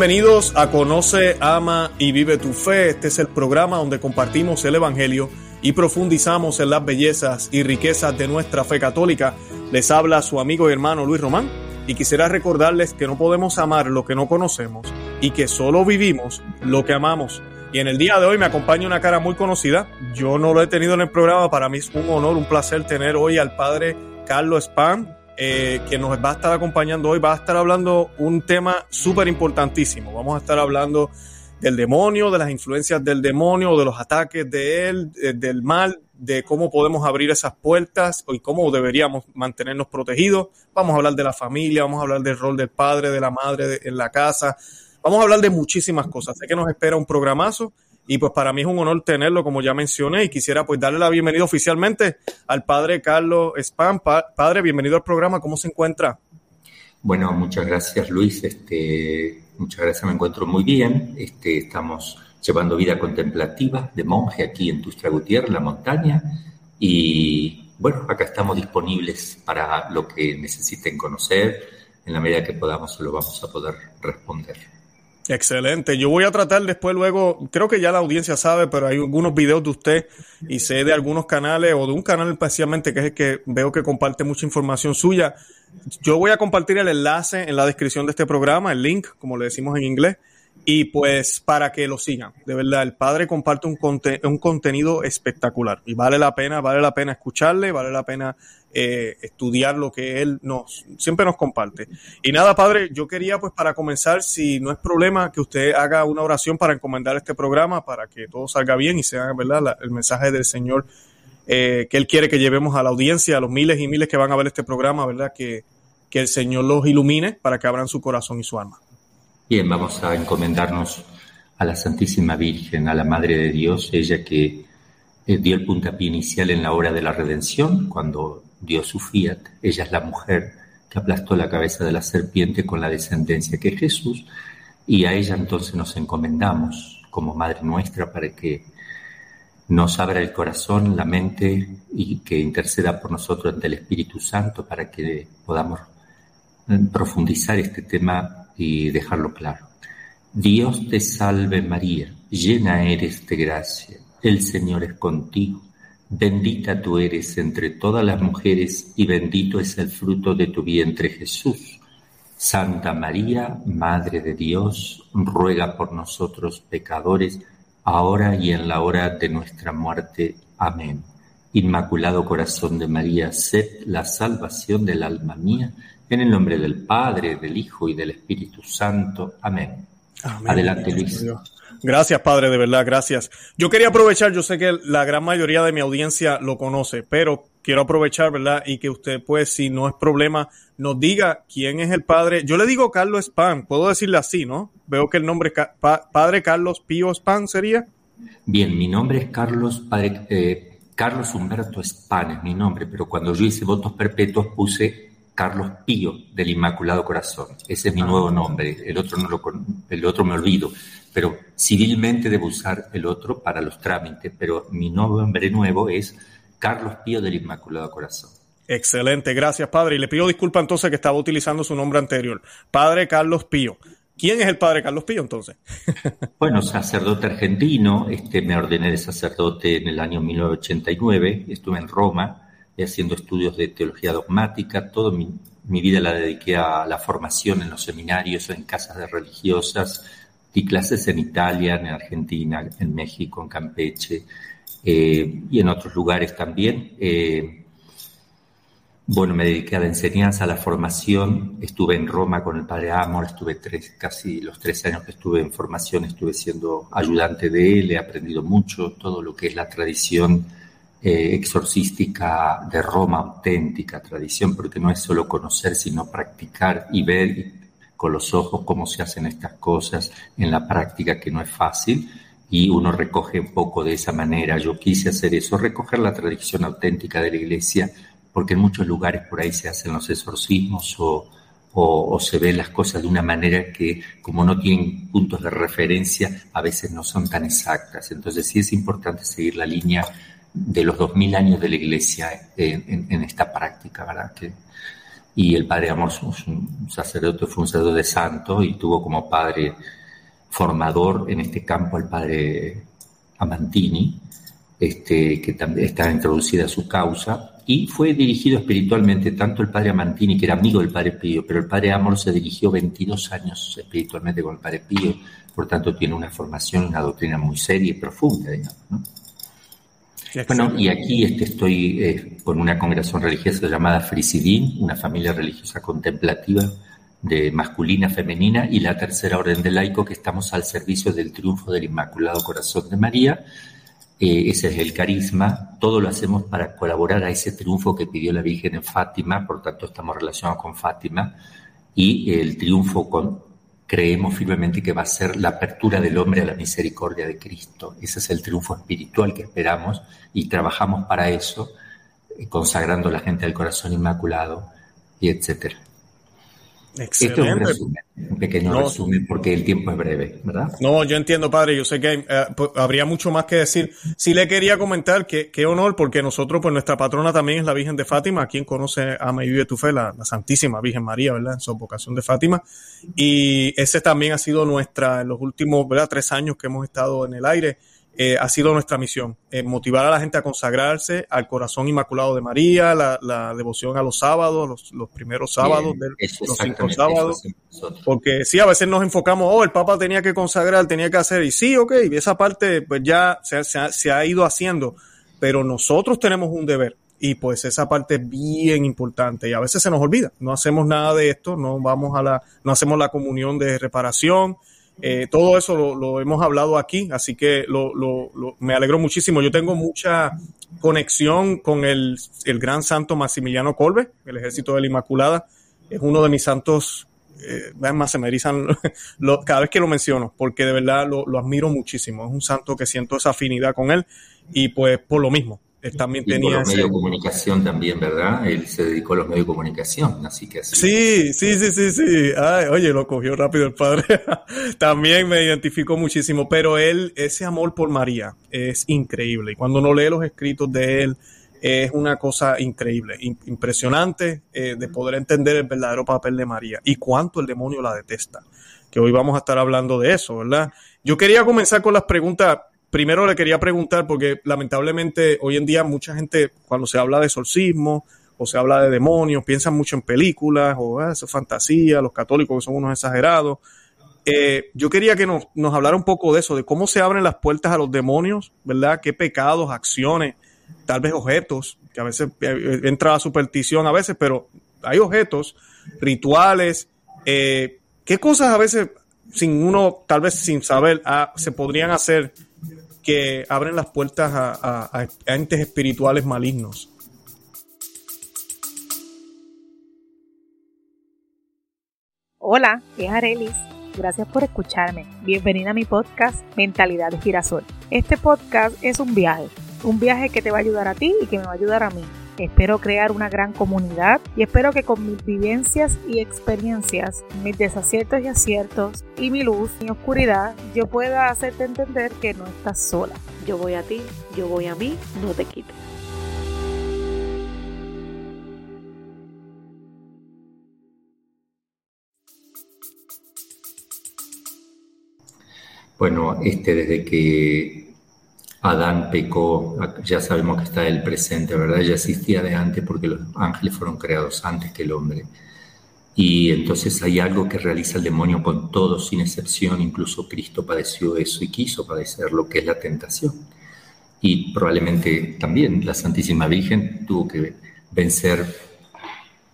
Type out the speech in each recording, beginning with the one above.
Bienvenidos a Conoce, Ama y Vive tu Fe. Este es el programa donde compartimos el Evangelio y profundizamos en las bellezas y riquezas de nuestra fe católica. Les habla su amigo y hermano Luis Román y quisiera recordarles que no podemos amar lo que no conocemos y que solo vivimos lo que amamos. Y en el día de hoy me acompaña una cara muy conocida. Yo no lo he tenido en el programa, para mí es un honor, un placer tener hoy al padre Carlos Spam, eh, que nos va a estar acompañando hoy, va a estar hablando un tema súper importantísimo. Vamos a estar hablando del demonio, de las influencias del demonio, de los ataques de él, del mal, de cómo podemos abrir esas puertas y cómo deberíamos mantenernos protegidos. Vamos a hablar de la familia, vamos a hablar del rol del padre, de la madre en la casa. Vamos a hablar de muchísimas cosas. Sé que nos espera un programazo y pues para mí es un honor tenerlo, como ya mencioné, y quisiera pues darle la bienvenida oficialmente al padre Carlos Spam. padre, bienvenido al programa, ¿cómo se encuentra? Bueno, muchas gracias Luis, este, muchas gracias, me encuentro muy bien. Este, estamos llevando vida contemplativa de monje aquí en Tustra Gutiérrez, la montaña, y bueno, acá estamos disponibles para lo que necesiten conocer, en la medida que podamos se lo vamos a poder responder. Excelente. Yo voy a tratar después, luego, creo que ya la audiencia sabe, pero hay algunos videos de usted y sé de algunos canales o de un canal especialmente que es el que veo que comparte mucha información suya. Yo voy a compartir el enlace en la descripción de este programa, el link, como le decimos en inglés, y pues para que lo sigan. De verdad, el padre comparte un, un contenido espectacular y vale la pena, vale la pena escucharle, vale la pena eh, estudiar lo que él nos siempre nos comparte. Y nada, padre, yo quería pues para comenzar, si no es problema, que usted haga una oración para encomendar este programa, para que todo salga bien y sea verdad el mensaje del Señor eh, que él quiere que llevemos a la audiencia, a los miles y miles que van a ver este programa, verdad que, que el Señor los ilumine para que abran su corazón y su alma. Bien, vamos a encomendarnos a la Santísima Virgen, a la Madre de Dios, ella que eh, dio el puntapié inicial en la hora de la redención, cuando dio su fiat. Ella es la mujer que aplastó la cabeza de la serpiente con la descendencia que es Jesús, y a ella entonces nos encomendamos como Madre nuestra para que nos abra el corazón, la mente y que interceda por nosotros ante el Espíritu Santo para que podamos eh, profundizar este tema y dejarlo claro. Dios te salve María, llena eres de gracia, el Señor es contigo Bendita tú eres entre todas las mujeres y bendito es el fruto de tu vientre Jesús. Santa María, Madre de Dios, ruega por nosotros pecadores, ahora y en la hora de nuestra muerte. Amén. Inmaculado Corazón de María, sed la salvación del alma mía, en el nombre del Padre, del Hijo y del Espíritu Santo. Amén. Adelante, Luis. Gracias, padre, de verdad, gracias. Yo quería aprovechar, yo sé que la gran mayoría de mi audiencia lo conoce, pero quiero aprovechar, ¿verdad? Y que usted, pues, si no es problema, nos diga quién es el padre. Yo le digo Carlos Span, puedo decirle así, ¿no? Veo que el nombre padre Carlos Pío Span sería. Bien, mi nombre es Carlos, padre, eh, Carlos Humberto Span es mi nombre, pero cuando yo hice votos perpetuos puse Carlos Pío del Inmaculado Corazón. Ese es mi nuevo nombre. El otro no lo el otro me olvido, pero civilmente debo usar el otro para los trámites, pero mi nombre nuevo es Carlos Pío del Inmaculado Corazón. Excelente, gracias padre. Y le pido disculpa entonces que estaba utilizando su nombre anterior. Padre Carlos Pío. ¿Quién es el padre Carlos Pío entonces? bueno, sacerdote argentino, este, me ordené de sacerdote en el año 1989, estuve en Roma, haciendo estudios de teología dogmática, toda mi, vida la dediqué a la formación en los seminarios, en casas de religiosas, di clases en Italia, en Argentina, en México, en Campeche eh, y en otros lugares también. Eh, bueno, me dediqué a la enseñanza, a la formación. Estuve en Roma con el padre Amor, estuve tres, casi los tres años que estuve en formación, estuve siendo ayudante de él, he aprendido mucho, todo lo que es la tradición eh, exorcística de Roma, auténtica tradición, porque no es solo conocer, sino practicar y ver con los ojos cómo se hacen estas cosas en la práctica, que no es fácil, y uno recoge un poco de esa manera. Yo quise hacer eso, recoger la tradición auténtica de la iglesia, porque en muchos lugares por ahí se hacen los exorcismos o, o, se ven las cosas de una manera que, como no tienen puntos de referencia, a veces no son tan exactas. Entonces sí es importante seguir la línea de los dos mil años de la Iglesia en, esta práctica, ¿verdad? Que, y el padre Amor un sacerdote, fue un sacerdote santo y tuvo como padre formador en este campo al padre Amantini, este, que también está introducida su causa, y fue dirigido espiritualmente tanto el padre Amantini, que era amigo del padre Pío, pero el padre Amor se dirigió 22 años espiritualmente con el padre Pío, por tanto tiene una formación, una doctrina muy seria y profunda, digamos. ¿no? Bueno, y aquí este, estoy eh, con una congregación religiosa llamada Frisidín, una familia religiosa contemplativa de masculina, femenina, y la tercera orden de laico que estamos al servicio del triunfo del Inmaculado Corazón de María. Eh, ese es el carisma. Todo lo hacemos para colaborar a ese triunfo que pidió la Virgen en Fátima, por tanto estamos relacionados con Fátima, y el triunfo con, creemos firmemente que va a ser la apertura del hombre a la misericordia de Cristo. Ese es el triunfo espiritual que esperamos y trabajamos para eso, eh, consagrando a la gente al corazón inmaculado y etcétera. Esto es un, resumen, un pequeño resumen porque el tiempo es breve, ¿verdad? No, yo entiendo, padre. Yo sé que eh, pues, habría mucho más que decir. Sí le quería comentar que qué honor, porque nosotros, pues nuestra patrona también es la Virgen de Fátima. Quien conoce, ama y vive tu fe, la, Santísima Virgen María, ¿verdad? En su vocación de Fátima. Y ese también ha sido nuestra, en los últimos, ¿verdad? Tres años que hemos estado en el aire eh, ha sido nuestra misión, eh, motivar a la gente a consagrarse al corazón inmaculado de María, la, devoción a los sábados, los, primeros sábados, los cinco sábados, porque sí, a veces nos enfocamos, oh, el Papa tenía que consagrar, tenía que hacer, y sí, ok, y esa parte pues ya se, se ha ido haciendo, pero nosotros tenemos un deber, y pues esa parte es bien importante y a veces se nos olvida, no hacemos nada de esto, no vamos a la, no hacemos la comunión de reparación, eh, todo eso lo, hemos hablado aquí, así que lo, me alegro muchísimo. Yo tengo mucha conexión con el, gran santo Maximiliano Colbe, el ejército de la Inmaculada. Es uno de mis santos, eh, se me erizan cada vez que lo menciono, porque de verdad lo, admiro muchísimo. Es un santo que siento esa afinidad con él y pues por lo mismo, él también tenía. los medios de comunicación también, ¿verdad? Él se dedicó a los medios de comunicación, así que así. Sí, sí, sí, sí, sí. Ay, oye, lo cogió rápido el padre. también me identificó muchísimo, pero él, ese amor por María es increíble. Y cuando uno lee los escritos de él, es una cosa increíble, impresionante eh, de poder entender el verdadero papel de María y cuánto el demonio la detesta. Que hoy vamos a estar hablando de eso, ¿verdad? Yo quería comenzar con las preguntas primero le quería preguntar, porque lamentablemente hoy en día mucha gente, cuando se habla de exorcismo o se habla de demonios, piensan mucho en películas o ah, eso es fantasía, los católicos que son unos exagerados. Eh, yo quería que nos, nos hablara un poco de eso, de cómo se abren las puertas a los demonios, ¿verdad? ¿Qué pecados, acciones, tal vez objetos, que a veces eh, entra la superstición a veces, pero hay objetos, rituales, eh, ¿qué cosas a veces sin uno, tal vez sin saber, ah, se podrían hacer que abren las puertas a, entes espirituales malignos. Hola, es Arelis. Gracias por escucharme. Bienvenida a mi podcast Mentalidad de Girasol. Este podcast es un viaje, un viaje que te va a ayudar a ti y que me va a ayudar a mí Espero crear una gran comunidad y espero que con mis vivencias y experiencias, mis desaciertos y aciertos y mi luz, mi oscuridad, yo pueda hacerte entender que no estás sola. Yo voy a ti, yo voy a mí, no te quites. Bueno, este desde que Adán pecó, ya sabemos que está el presente, ¿verdad? Ya existía de antes porque los ángeles fueron creados antes que el hombre. Y entonces hay algo que realiza el demonio con todos, sin excepción, incluso Cristo padeció eso y quiso padecer lo que es la tentación. Y probablemente también la Santísima Virgen tuvo que vencer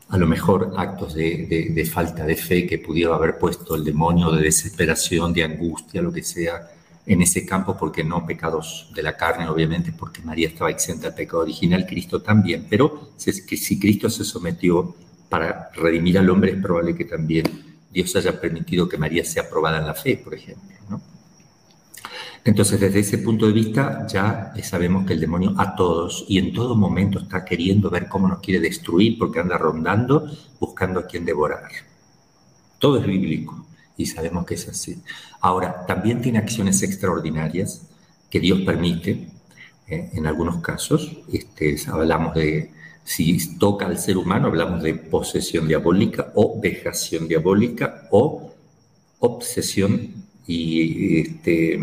a lo mejor actos de, de falta de fe que pudiera haber puesto el demonio, de desesperación, de angustia, lo que sea, en ese campo, porque no pecados de la carne, obviamente, porque María estaba exenta del pecado original, Cristo también, pero si Cristo se sometió para redimir al hombre, es probable que también Dios haya permitido que María sea probada en la fe, por ejemplo. Entonces, desde ese punto de vista, ya sabemos que el demonio a todos y en todo momento está queriendo ver cómo nos quiere destruir, porque anda rondando buscando a quien devorar. Todo es bíblico y sabemos que es así. Ahora, también tiene acciones extraordinarias que Dios permite, eh, en algunos casos, este, hablamos de Si toca al ser humano, hablamos de posesión diabólica o vejación diabólica o obsesión y este,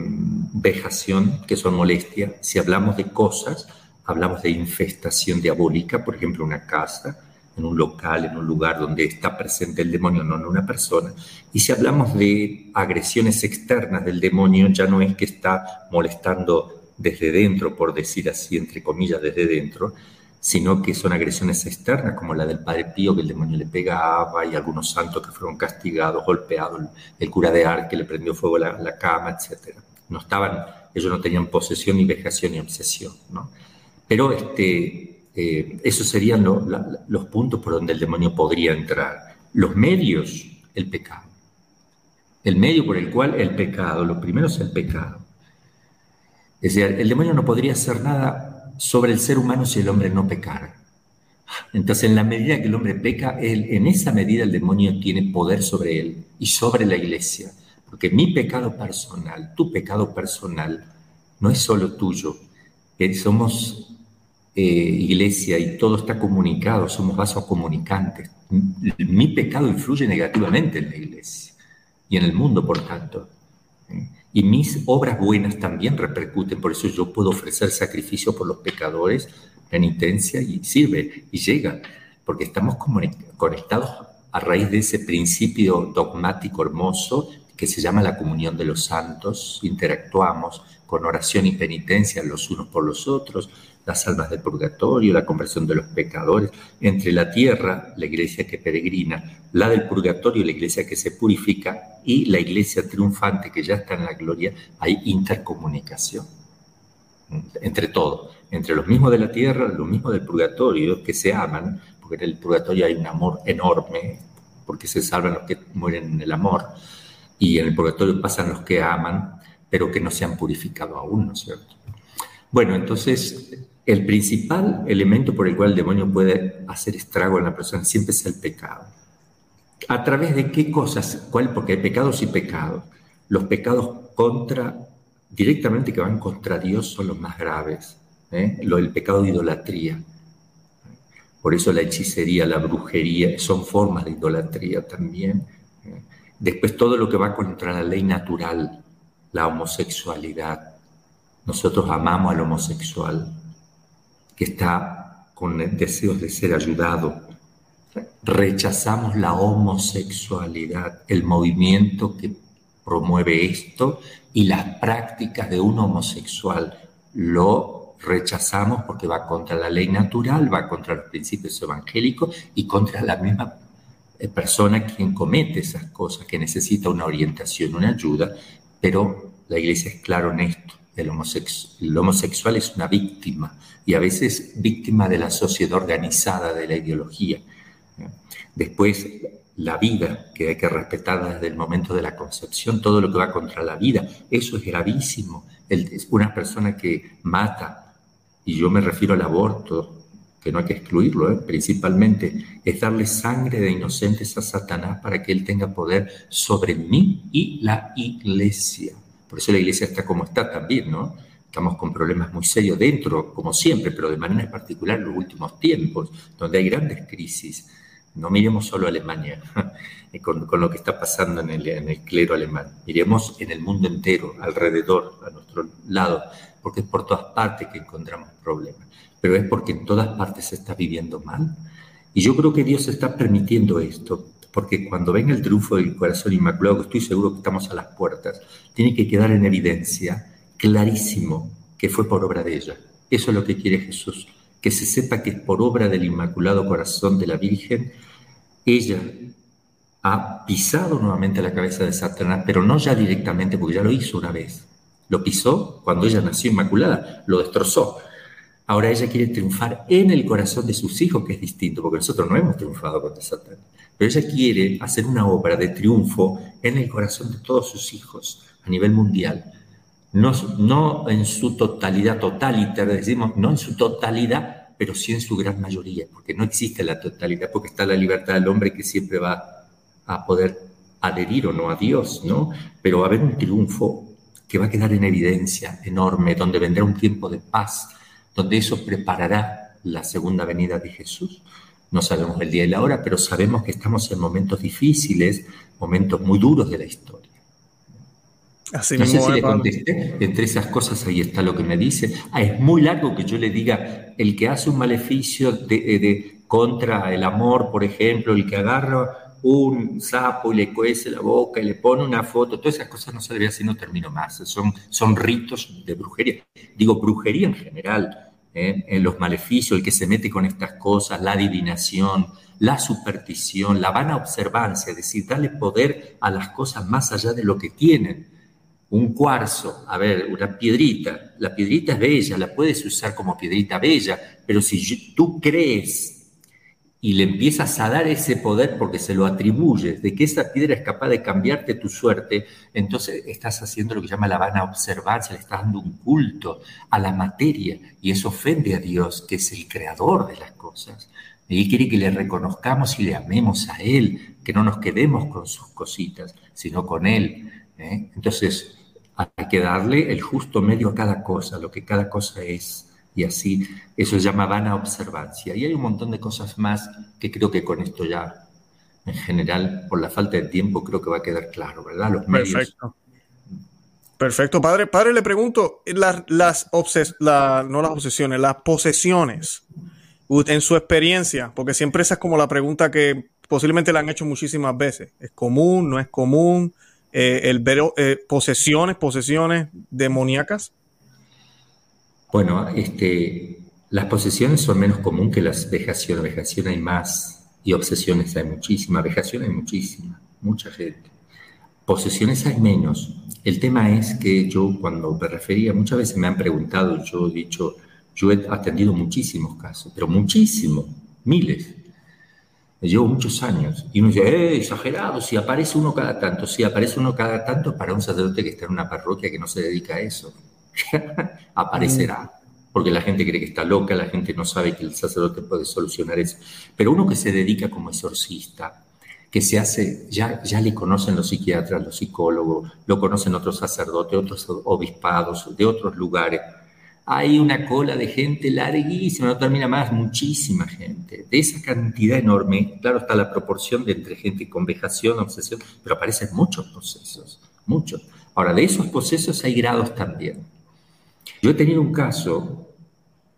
vejación, que son molestias. Si hablamos de cosas, hablamos de infestación diabólica, por ejemplo, una casa, en un local, en un lugar donde está presente el demonio, no en una persona. Y si hablamos de agresiones externas del demonio, ya no es que está molestando desde dentro, por decir así, entre comillas, desde dentro, sino que son agresiones externas, como la del Padre Pío, que el demonio le pegaba, y algunos santos que fueron castigados, golpeados, el cura de Ar que le prendió fuego a la, cama, etc. No estaban, ellos no tenían posesión, ni vejación, ni obsesión, ¿no? Pero este, eh, esos serían los puntos por donde el demonio podría entrar. Los medios, el pecado. El medio por el cual el pecado, lo primero es el pecado. Es decir, el demonio no podría hacer nada sobre el ser humano si el hombre no pecara. Entonces, en la medida que el hombre peca, él, en esa medida el demonio tiene poder sobre él y sobre la iglesia. Porque mi pecado personal, tu pecado personal, no es solo tuyo. somos eh, iglesia y todo está comunicado, somos vasos comunicantes. Mi pecado influye negativamente en la iglesia y en el mundo, por tanto. Y mis obras buenas también repercuten, por eso yo puedo ofrecer sacrificio por los pecadores, penitencia y sirve y llega, porque estamos conectados a raíz de ese principio dogmático hermoso que se llama la comunión de los santos, interactuamos con oración y penitencia los unos por los otros, las almas del purgatorio, la conversión de los pecadores, entre la tierra, la iglesia que peregrina, la del purgatorio, la iglesia que se purifica, y la iglesia triunfante que ya está en la gloria, hay intercomunicación. Entre todo, entre los mismos de la tierra, los mismos del purgatorio, que se aman, porque en el purgatorio hay un amor enorme, porque se salvan los que mueren en el amor, y en el purgatorio pasan los que aman, pero que no se han purificado aún, ¿no es cierto? Bueno, entonces el principal elemento por el cual el demonio puede hacer estrago en la persona siempre es el pecado. ¿A través de qué cosas? ¿Cuál? Porque hay pecados y pecados. Los pecados contra, directamente que van contra Dios son los más graves. ¿eh? Lo, el pecado de idolatría. Por eso la hechicería, la brujería, son formas de idolatría también. ¿eh? Después todo lo que va contra la ley natural, la homosexualidad. Nosotros amamos al homosexual, que está con deseos de ser ayudado. Rechazamos la homosexualidad, el movimiento que promueve esto y las prácticas de un homosexual. Lo rechazamos porque va contra la ley natural, va contra los principios evangélicos y contra la misma eh, persona quien comete esas cosas, que necesita una orientación, una ayuda, pero la iglesia es claro en esto. El, homosexual es una víctima y a veces víctima de la sociedad organizada, de la ideología. Después, la vida, que hay que respetar desde el momento de la concepción, todo lo que va contra la vida, eso es gravísimo. una persona que mata, y yo me refiero al aborto, que no hay que excluirlo, ¿eh? principalmente, es darle sangre de inocentes a Satanás para que él tenga poder sobre mí y la iglesia. Por eso la iglesia está como está también, ¿no? Estamos con problemas muy serios dentro, como siempre, pero de manera particular en los últimos tiempos, donde hay grandes crisis. No miremos solo a Alemania con, lo que está pasando en el, en el clero alemán. Miremos en el mundo entero, alrededor, a nuestro lado, porque es por todas partes que encontramos problemas. Pero es porque en todas partes se está viviendo mal. Y yo creo que Dios está permitiendo esto porque cuando venga el triunfo del corazón inmaculado, que estoy seguro que estamos a las puertas, tiene que quedar en evidencia clarísimo que fue por obra de ella. Eso es lo que quiere Jesús, que se sepa que es por obra del Inmaculado Corazón de la Virgen, ella ha pisado nuevamente la cabeza de Satanás, pero no ya directamente, porque ya lo hizo una vez. Lo pisó cuando ella nació inmaculada, lo destrozó. Ahora ella quiere triunfar en el corazón de sus hijos, que es distinto, porque nosotros no hemos triunfado contra Satanás. Pero ella quiere hacer una obra de triunfo en el corazón de todos sus hijos a nivel mundial. No, en su totalidad totalitaria, decimos, no en su totalidad, pero sí en su gran mayoría, porque no existe la totalidad, porque está la libertad del hombre que siempre va a poder adherir o no a Dios, ¿no? Pero va a haber un triunfo que va a quedar en evidencia enorme, donde vendrá un tiempo de paz, donde eso preparará la segunda venida de Jesús. No sabemos el día y la hora, pero sabemos que estamos en momentos difíciles, momentos muy duros de la historia. Así no sé si le contesté, entre esas cosas ahí está lo que me dice. Ah, es muy largo que yo le diga, el que hace un maleficio de, contra el amor, por ejemplo, el que agarra un sapo y le cuece la boca y le pone una foto, todas esas cosas no se debería hacer, no termino más, son, son ritos de brujería. Digo, brujería en general, ¿eh? en los maleficios, el que se mete con estas cosas, la adivinación, la superstición, la vana observancia, es decir, darle poder a las cosas más allá de lo que tienen. Un cuarzo, a ver, una piedrita, la piedrita es bella, la puedes usar como piedrita bella, pero si tú crees y le empiezas a dar ese poder porque se lo atribuyes, de que esa piedra es capaz de cambiarte tu suerte, entonces estás haciendo lo que llama la vana observancia, le estás dando un culto a la materia y eso ofende a Dios, que es el creador de las cosas. Y quiere que le reconozcamos y le amemos a Él, que no nos quedemos con sus cositas, sino con Él. ¿eh? Entonces hay que darle el justo medio a cada cosa, lo que cada cosa es y así eso se llama vana observancia. Y hay un montón de cosas más que creo que con esto ya, en general, por la falta de tiempo, creo que va a quedar claro, ¿verdad? Los medios. Perfecto. Perfecto, padre. Padre, le pregunto, las, las no las obsesiones, las posesiones, en su experiencia, porque siempre esa es como la pregunta que posiblemente la han hecho muchísimas veces. ¿Es común? ¿No es común? Eh, el ver eh, posesiones, posesiones demoníacas. Bueno, este, las posesiones son menos común que las vejaciones. Vejación hay más y obsesiones hay muchísimas. Vejación hay muchísima, mucha gente. Posesiones hay menos. El tema es que yo cuando me refería, muchas veces me han preguntado, yo he dicho, yo he atendido muchísimos casos, pero muchísimos, miles. Llevo muchos años. Y uno dice, eh, exagerado, si aparece uno cada tanto. Si aparece uno cada tanto para un sacerdote que está en una parroquia que no se dedica a eso. aparecerá. Porque la gente cree que está loca, la gente no sabe que el sacerdote puede solucionar eso. Pero uno que se dedica como exorcista, que se hace, ya, ya le conocen los psiquiatras, los psicólogos, lo conocen otros sacerdotes, otros obispados de otros lugares. Hay una cola de gente larguísima, no termina más, muchísima gente. De esa cantidad enorme, claro está la proporción de entre gente con vejación, obsesión, pero aparecen muchos procesos, muchos. Ahora, de esos procesos hay grados también. Yo he tenido un caso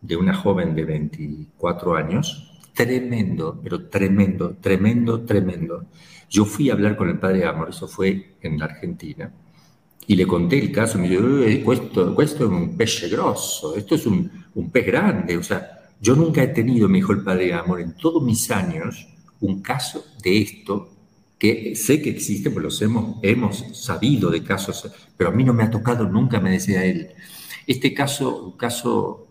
de una joven de 24 años, tremendo, pero tremendo, tremendo, tremendo. Yo fui a hablar con el padre Amor, eso fue en la Argentina, y le conté el caso, me dijo, esto, es un pez grosso, esto es un, un pez grande, o sea, yo nunca he tenido, me dijo el padre Amor, en todos mis años, un caso de esto, que sé que existe, pues los hemos, hemos sabido de casos, pero a mí no me ha tocado nunca, me decía él. Este caso, un caso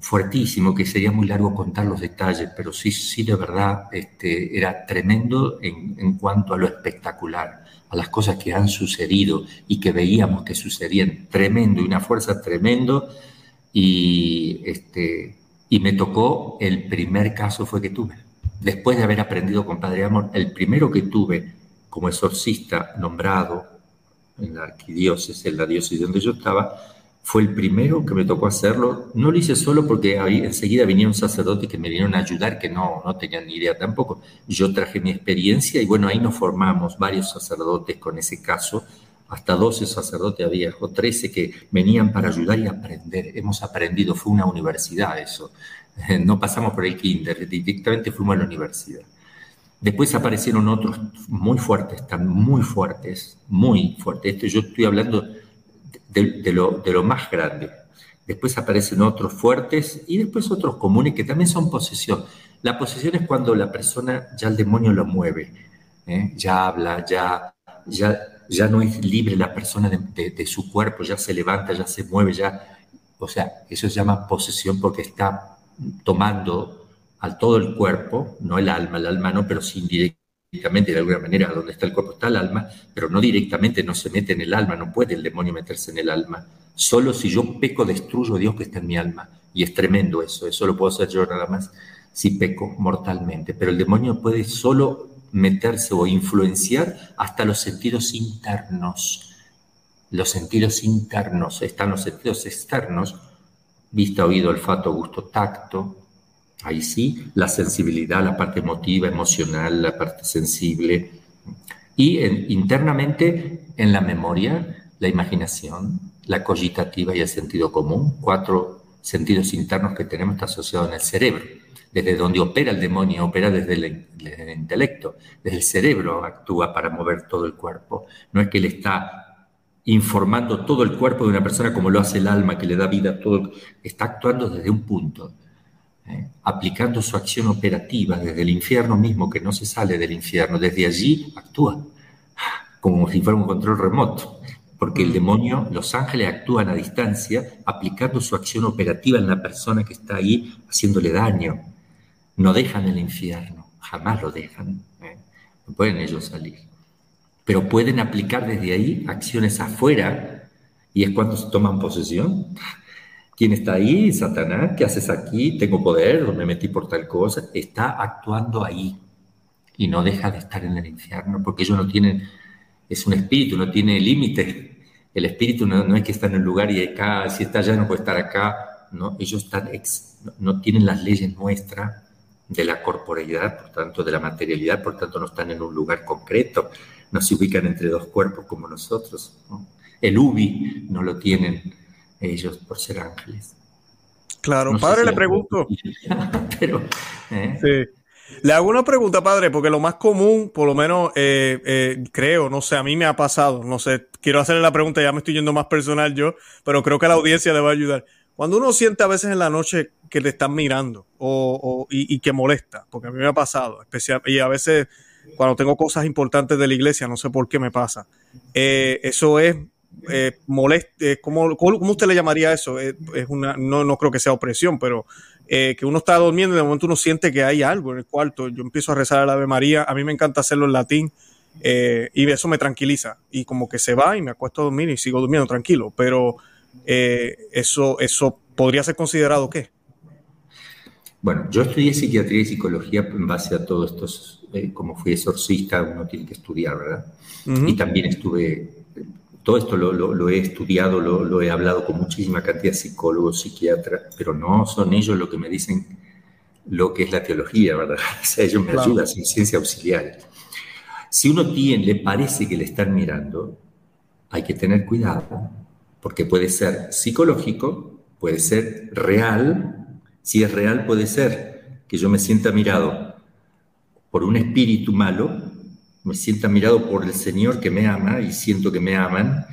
fuertísimo, que sería muy largo contar los detalles, pero sí, sí de verdad este, era tremendo en, cuanto a lo espectacular, a las cosas que han sucedido y que veíamos que sucedían, tremendo una fuerza tremendo. Y, este, y me tocó, el primer caso fue que tuve. Después de haber aprendido con Padre Amor, el primero que tuve como exorcista nombrado en la arquidiócesis, en la diócesis donde yo estaba, fue el primero que me tocó hacerlo. No lo hice solo porque enseguida vinieron sacerdotes que me vinieron a ayudar, que no, no tenían ni idea tampoco. Yo traje mi experiencia y bueno, ahí nos formamos varios sacerdotes con ese caso. Hasta 12 sacerdotes había, o 13 que venían para ayudar y aprender. Hemos aprendido, fue una universidad eso. No pasamos por el kinder, directamente fuimos a la universidad. Después aparecieron otros muy fuertes, están muy fuertes, muy fuertes. Esto yo estoy hablando de, lo, de lo más grande. Después aparecen otros fuertes y después otros comunes que también son posesión. La posesión es cuando la persona ya el demonio lo mueve, ¿eh? ya habla, ya, ya, ya no es libre la persona de, su cuerpo, ya se levanta, ya se mueve, ya. O sea, eso se llama posesión porque está tomando al todo el cuerpo, no el alma, el alma no, pero sí indirectamente directamente de alguna manera donde está el cuerpo está el alma, pero no directamente no se mete en el alma, no puede el demonio meterse en el alma. Solo si yo peco destruyo a Dios que está en mi alma. Y es tremendo eso, eso lo puedo hacer yo nada más si peco mortalmente. Pero el demonio puede solo meterse o influenciar hasta los sentidos internos. Los sentidos internos, están los sentidos externos, vista, oído, olfato, gusto, tacto, Ahí sí, la sensibilidad, la parte emotiva, emocional, la parte sensible. Y internamente en la memoria, la imaginación, la cogitativa y el sentido común, cuatro sentidos internos que tenemos está asociado en el cerebro, desde donde opera el demonio, opera desde el, desde el, intelecto, desde el cerebro actúa para mover todo el cuerpo. No es que él está informando todo el cuerpo de una persona como lo hace el alma, que le da vida a todo, está actuando desde un punto. ¿Eh? aplicando su acción operativa desde el infierno mismo, que no se sale del infierno, desde allí actúa, como si fuera un control remoto, porque el mm. demonio, los ángeles actúan a distancia aplicando su acción operativa en la persona que está ahí haciéndole daño. No dejan el infierno, jamás lo dejan, ¿eh? no pueden ellos salir. Pero pueden aplicar desde ahí acciones afuera y es cuando se toman posesión ¿Quién está ahí? Satanás, ¿qué haces aquí? Tengo poder, me metí por tal cosa. Está actuando ahí y no deja de estar en el infierno porque ellos no tienen, es un espíritu, no tiene límite. El espíritu no, es que está en un lugar y acá, si está allá no puede estar acá. No, ellos no, tienen las leyes nuestras de la corporeidad, por tanto, de la materialidad, por tanto, no están en un lugar concreto, no se ubican entre dos cuerpos como nosotros. El ubi no lo tienen ellos por ser ángeles. Claro, padre, le pregunto. Pero, ¿eh? sí. Le hago una pregunta, padre, porque lo más común, por lo menos eh, eh, creo, no sé, a mí me ha pasado, no sé, quiero hacerle la pregunta, ya me estoy yendo más personal yo, pero creo que la audiencia le va a ayudar. Cuando uno siente a veces en la noche que le están mirando o, y, que molesta, porque a mí me ha pasado, especial, y a veces cuando tengo cosas importantes de la iglesia, no sé por qué me pasa. eso es eh, moleste, ¿cómo, ¿cómo, usted le llamaría eso? Eh, es una, no, no creo que sea opresión, pero eh, que uno está durmiendo y de momento uno siente que hay algo en el cuarto. Yo empiezo a rezar a la Ave María, a mí me encanta hacerlo en latín eh, y eso me tranquiliza y como que se va y me acuesto a dormir y sigo durmiendo tranquilo, pero eso, eso podría ser considerado qué? Bueno, yo estudié psiquiatría y psicología en base a todos estos, como fui exorcista, uno tiene que estudiar, ¿verdad? Y también estuve todo esto lo, he estudiado, lo, he hablado con muchísima cantidad de psicólogos, psiquiatras, pero no son ellos los que me dicen lo que es la teología, ¿verdad? O sea, ellos me ayudan, sin ciencia auxiliar. Si uno tiene, le parece que le están mirando, hay que tener cuidado, porque puede ser psicológico, puede ser real. Si es real, puede ser que yo me sienta mirado por un espíritu malo me sienta mirado por el Señor que me ama y siento que me aman,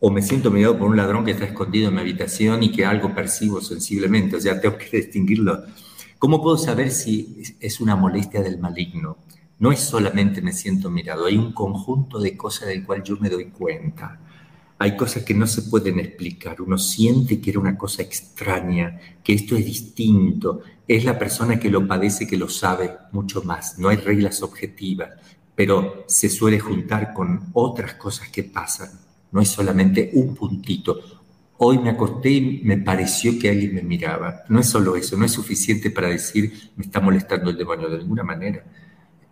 o me siento mirado por un ladrón que está escondido en mi habitación y que algo percibo sensiblemente, o sea, tengo que distinguirlo. ¿Cómo puedo saber si es una molestia del maligno? No es solamente me siento mirado, hay un conjunto de cosas del cual yo me doy cuenta. Hay cosas que no se pueden explicar. Uno siente que era una cosa extraña, que esto es distinto. Es la persona que lo padece que lo sabe mucho más. No hay reglas objetivas pero se suele juntar con otras cosas que pasan. No es solamente un puntito. Hoy me acosté y me pareció que alguien me miraba. No es solo eso, no es suficiente para decir me está molestando el demonio de ninguna manera.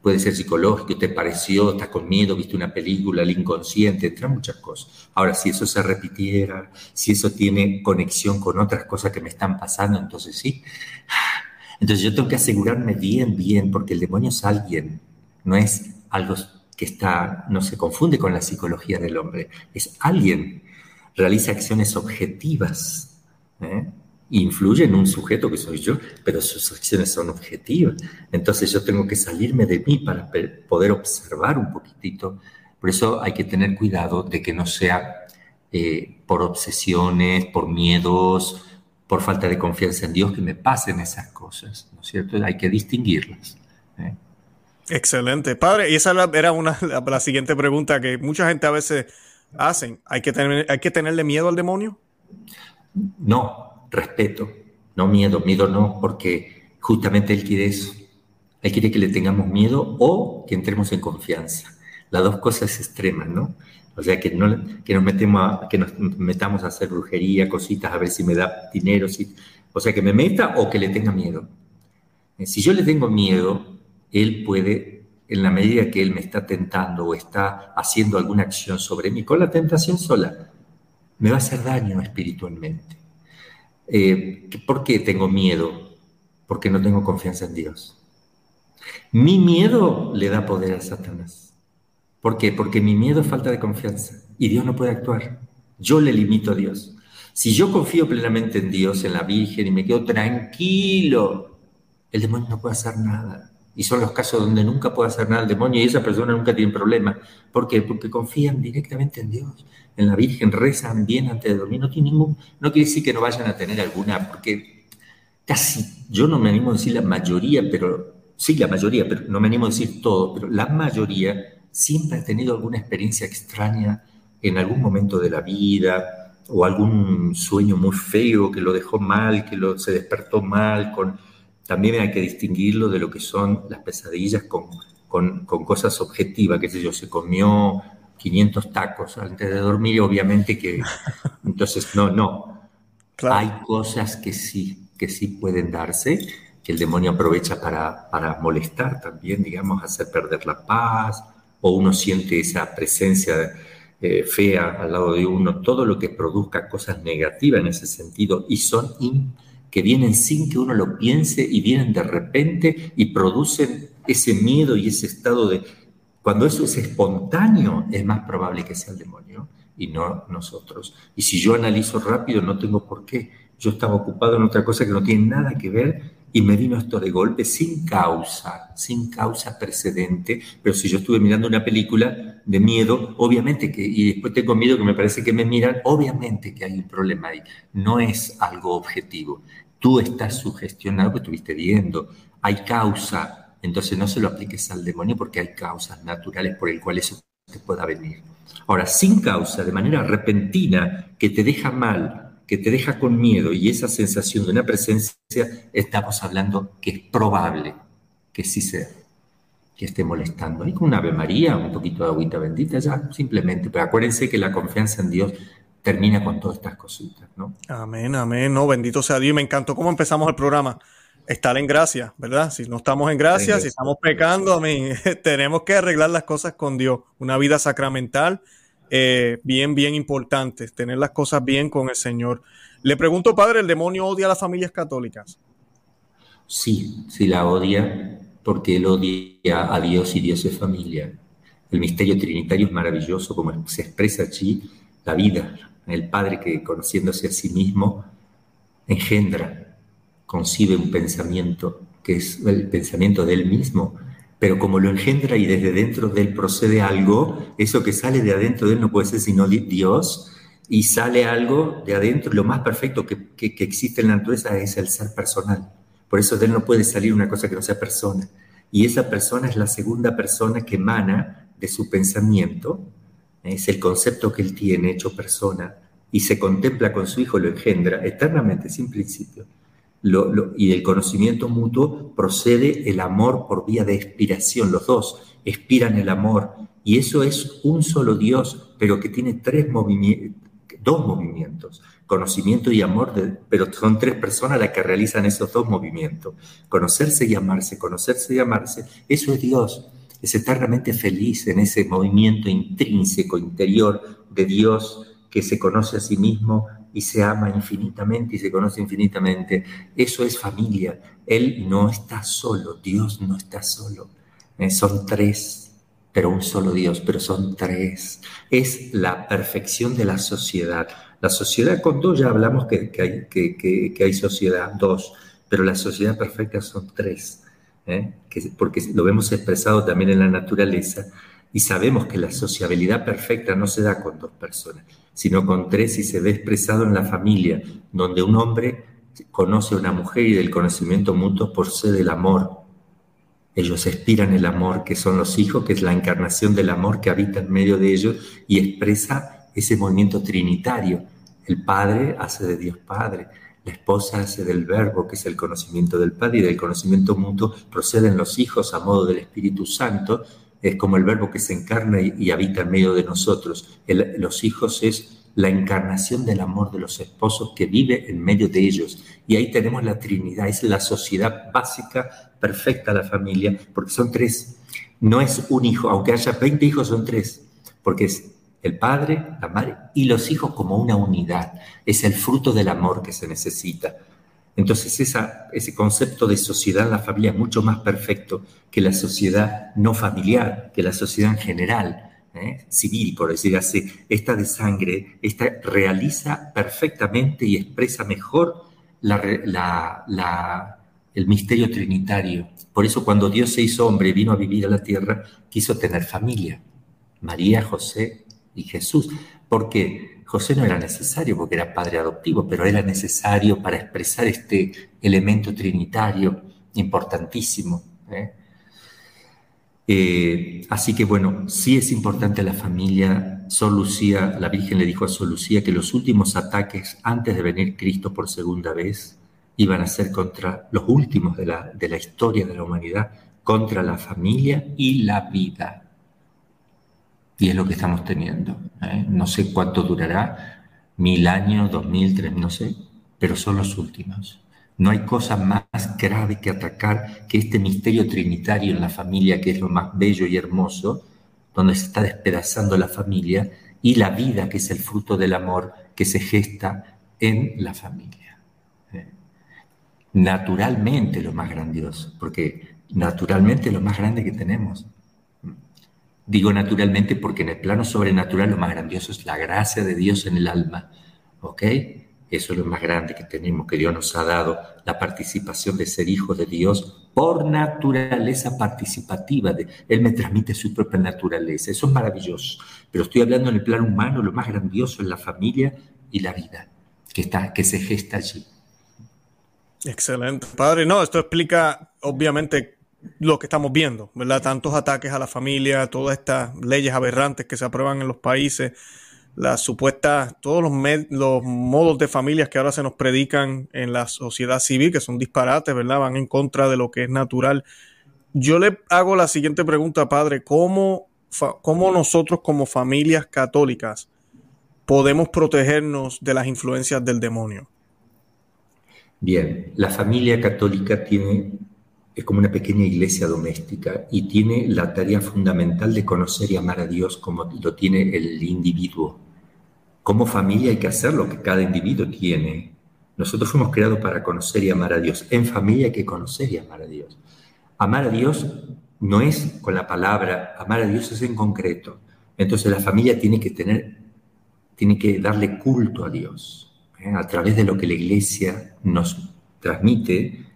Puede ser psicológico, te pareció, estás con miedo, viste una película, el inconsciente, entre muchas cosas. Ahora, si eso se repitiera, si eso tiene conexión con otras cosas que me están pasando, entonces sí. Entonces yo tengo que asegurarme bien, bien, porque el demonio es alguien, no es algo que está, no se confunde con la psicología del hombre, es alguien, realiza acciones objetivas, ¿eh? influye en un sujeto que soy yo, pero sus acciones son objetivas. Entonces yo tengo que salirme de mí para poder observar un poquitito. Por eso hay que tener cuidado de que no sea eh, por obsesiones, por miedos, por falta de confianza en Dios que me pasen esas cosas, ¿no es cierto? Hay que distinguirlas. ¿eh? Excelente. Padre, y esa era una, la, siguiente pregunta que mucha gente a veces hacen. ¿Hay que, tener, ¿Hay que tenerle miedo al demonio? No, respeto. No miedo, miedo no, porque justamente él quiere eso. Él quiere que le tengamos miedo o que entremos en confianza. Las dos cosas extremas, ¿no? O sea, que, no, que, nos, metemos que nos metamos a hacer brujería, cositas, a ver si me da dinero. Si, o sea, que me meta o que le tenga miedo. Si yo le tengo miedo, él puede, en la medida que Él me está tentando o está haciendo alguna acción sobre mí, con la tentación sola, me va a hacer daño espiritualmente. Eh, ¿Por qué tengo miedo? porque no tengo confianza en Dios. Mi miedo le da poder a Satanás. ¿Por qué? Porque mi miedo es falta de confianza y Dios no puede actuar. Yo le limito a Dios. Si yo confío plenamente en Dios, en la Virgen y me quedo tranquilo, el demonio no puede hacer nada. Y son los casos donde nunca puede hacer nada el demonio y esa persona nunca tiene problema. ¿Por qué? Porque confían directamente en Dios, en la Virgen, rezan bien antes de dormir. No, tiene ningún, no quiere decir que no vayan a tener alguna, porque casi, yo no me animo a decir la mayoría, pero sí, la mayoría, pero no me animo a decir todo, pero la mayoría siempre ha tenido alguna experiencia extraña en algún momento de la vida o algún sueño muy feo que lo dejó mal, que lo, se despertó mal. Con, también hay que distinguirlo de lo que son las pesadillas con, con, cosas objetivas, que sé yo, se comió 500 tacos antes de dormir, obviamente que entonces no, no. Hay cosas que sí, que sí pueden darse, que el demonio aprovecha para, para molestar también, digamos, hacer perder la paz, o uno siente esa presencia eh, fea al lado de uno, todo lo que produzca cosas negativas en ese sentido y son que vienen sin que uno lo piense y vienen de repente y producen ese miedo y ese estado de... Cuando eso es espontáneo, es más probable que sea el demonio y no nosotros. Y si yo analizo rápido, no tengo por qué. Yo estaba ocupado en otra cosa que no tiene nada que ver y me vino esto de golpe sin causa, sin causa precedente, pero si yo estuve mirando una película de miedo, obviamente que, y después tengo miedo que me parece que me miran, obviamente que hay un problema ahí, no es algo objetivo. Tú estás sugestionado, que estuviste viendo, hay causa, entonces no se lo apliques al demonio porque hay causas naturales por el cual eso te pueda venir. Ahora, sin causa, de manera repentina, que te deja mal, que te deja con miedo y esa sensación de una presencia, estamos hablando que es probable que sí sea, que esté molestando. Y con una Ave María, un poquito de agüita bendita, ya simplemente. Pero acuérdense que la confianza en Dios termina con todas estas cositas, ¿no? Amén, amén. No, bendito sea Dios. Me encantó cómo empezamos el programa. Estar en gracia, ¿verdad? Si no estamos en gracia, si estamos pecando, amén, tenemos que arreglar las cosas con Dios. Una vida sacramental eh, bien, bien importantes, tener las cosas bien con el Señor. Le pregunto, padre, ¿el demonio odia a las familias católicas? Sí, sí la odia porque él odia a Dios y Dios es familia. El misterio trinitario es maravilloso, como se expresa allí la vida. El Padre que conociéndose a sí mismo engendra, concibe un pensamiento que es el pensamiento de él mismo, pero como lo engendra y desde dentro de él procede algo, eso que sale de adentro de él no puede ser sino Dios, y sale algo de adentro, lo más perfecto que, existe en la naturaleza es el ser personal. Por eso de él no puede salir una cosa que no sea persona. Y esa persona es la segunda persona que emana de su pensamiento, es el concepto que él tiene hecho persona, y se contempla con su hijo, lo engendra eternamente, sin principio y del conocimiento mutuo procede el amor por vía de expiración. Los dos expiran el amor. Y eso es un solo Dios, pero que tiene tres movimientos, dos movimientos, conocimiento y amor, pero son tres personas las que realizan esos dos movimientos. Conocerse y amarse, conocerse y amarse, eso es Dios. Es eternamente feliz en ese movimiento intrínseco, interior de Dios que se conoce a sí mismo y se ama infinitamente y se conoce infinitamente. Eso es familia. Él no está solo, Dios no está solo. Eh, son tres, pero un solo Dios, pero son tres. Es la perfección de la sociedad. La sociedad con dos ya hablamos que, hay, que, hay, sociedad, dos, pero la sociedad perfecta son tres, ¿eh? porque lo vemos expresado también en la naturaleza y sabemos que la sociabilidad perfecta no se da con dos personas, sino con tres y se ve expresado en la familia, donde un hombre conoce a una mujer y del conocimiento mutuo procede el amor. Ellos expiran el amor, que son los hijos, que es la encarnación del amor que habita en medio de ellos y expresa ese movimiento trinitario. El Padre hace de Dios Padre, la esposa hace del Verbo, que es el conocimiento del Padre, y del conocimiento mutuo proceden los hijos a modo del Espíritu Santo, es como el verbo que se encarna y, habita en medio de nosotros. los hijos es la encarnación del amor de los esposos que vive en medio de ellos. Y ahí tenemos la Trinidad, es la sociedad básica, perfecta, la familia, porque son tres. No es un hijo, aunque haya 20 hijos, son tres, porque es el padre, la madre y los hijos como una unidad. Es el fruto del amor que se necesita. Entonces ese concepto de sociedad en la familia es mucho más perfecto que la sociedad no familiar, que la sociedad en general, ¿eh? civil, por decir así. Esta de sangre, esta realiza perfectamente y expresa mejor el misterio trinitario. Por eso cuando Dios se hizo hombre y vino a vivir a la tierra, quiso tener familia. María, José y Jesús. Porque José no era necesario porque era padre adoptivo, pero era necesario para expresar este elemento trinitario importantísimo. ¿eh? Eh, así que bueno, sí es importante la familia. Lucía, la Virgen le dijo a Sor Lucía que los últimos ataques antes de venir Cristo por segunda vez iban a ser contra los últimos de la, de la historia de la humanidad, contra la familia y la vida. Y es lo que estamos teniendo. ¿eh? No sé cuánto durará, mil años, dos mil, tres, no sé, pero son los últimos. No hay cosa más grave que atacar que este misterio trinitario en la familia, que es lo más bello y hermoso, donde se está despedazando la familia y la vida, que es el fruto del amor que se gesta en la familia. ¿eh? Naturalmente lo más grandioso, porque naturalmente lo más grande que tenemos Digo naturalmente porque en el plano sobrenatural lo más grandioso es la gracia de Dios en el alma. ¿Ok? Eso es lo más grande que tenemos, que Dios nos ha dado, la participación de ser hijos de Dios por naturaleza participativa. De, Él me transmite su propia naturaleza. Eso es maravilloso. Pero estoy hablando en el plano humano, lo más grandioso es la familia y la vida que, está, que se gesta allí. Excelente. Padre, no, esto explica obviamente lo que estamos viendo, ¿verdad? Tantos ataques a la familia, todas estas leyes aberrantes que se aprueban en los países, las supuestas, todos los, los modos de familias que ahora se nos predican en la sociedad civil, que son disparates, ¿verdad? Van en contra de lo que es natural. Yo le hago la siguiente pregunta, padre, ¿cómo, cómo nosotros como familias católicas podemos protegernos de las influencias del demonio? Bien, la familia católica tiene es como una pequeña iglesia doméstica y tiene la tarea fundamental de conocer y amar a Dios como lo tiene el individuo. Como familia hay que hacer lo que cada individuo tiene. Nosotros fuimos creados para conocer y amar a Dios. En familia hay que conocer y amar a Dios. Amar a Dios no es con la palabra, amar a Dios es en concreto. Entonces la familia tiene que tener, tiene que darle culto a Dios. ¿eh? A través de lo que la iglesia nos transmite,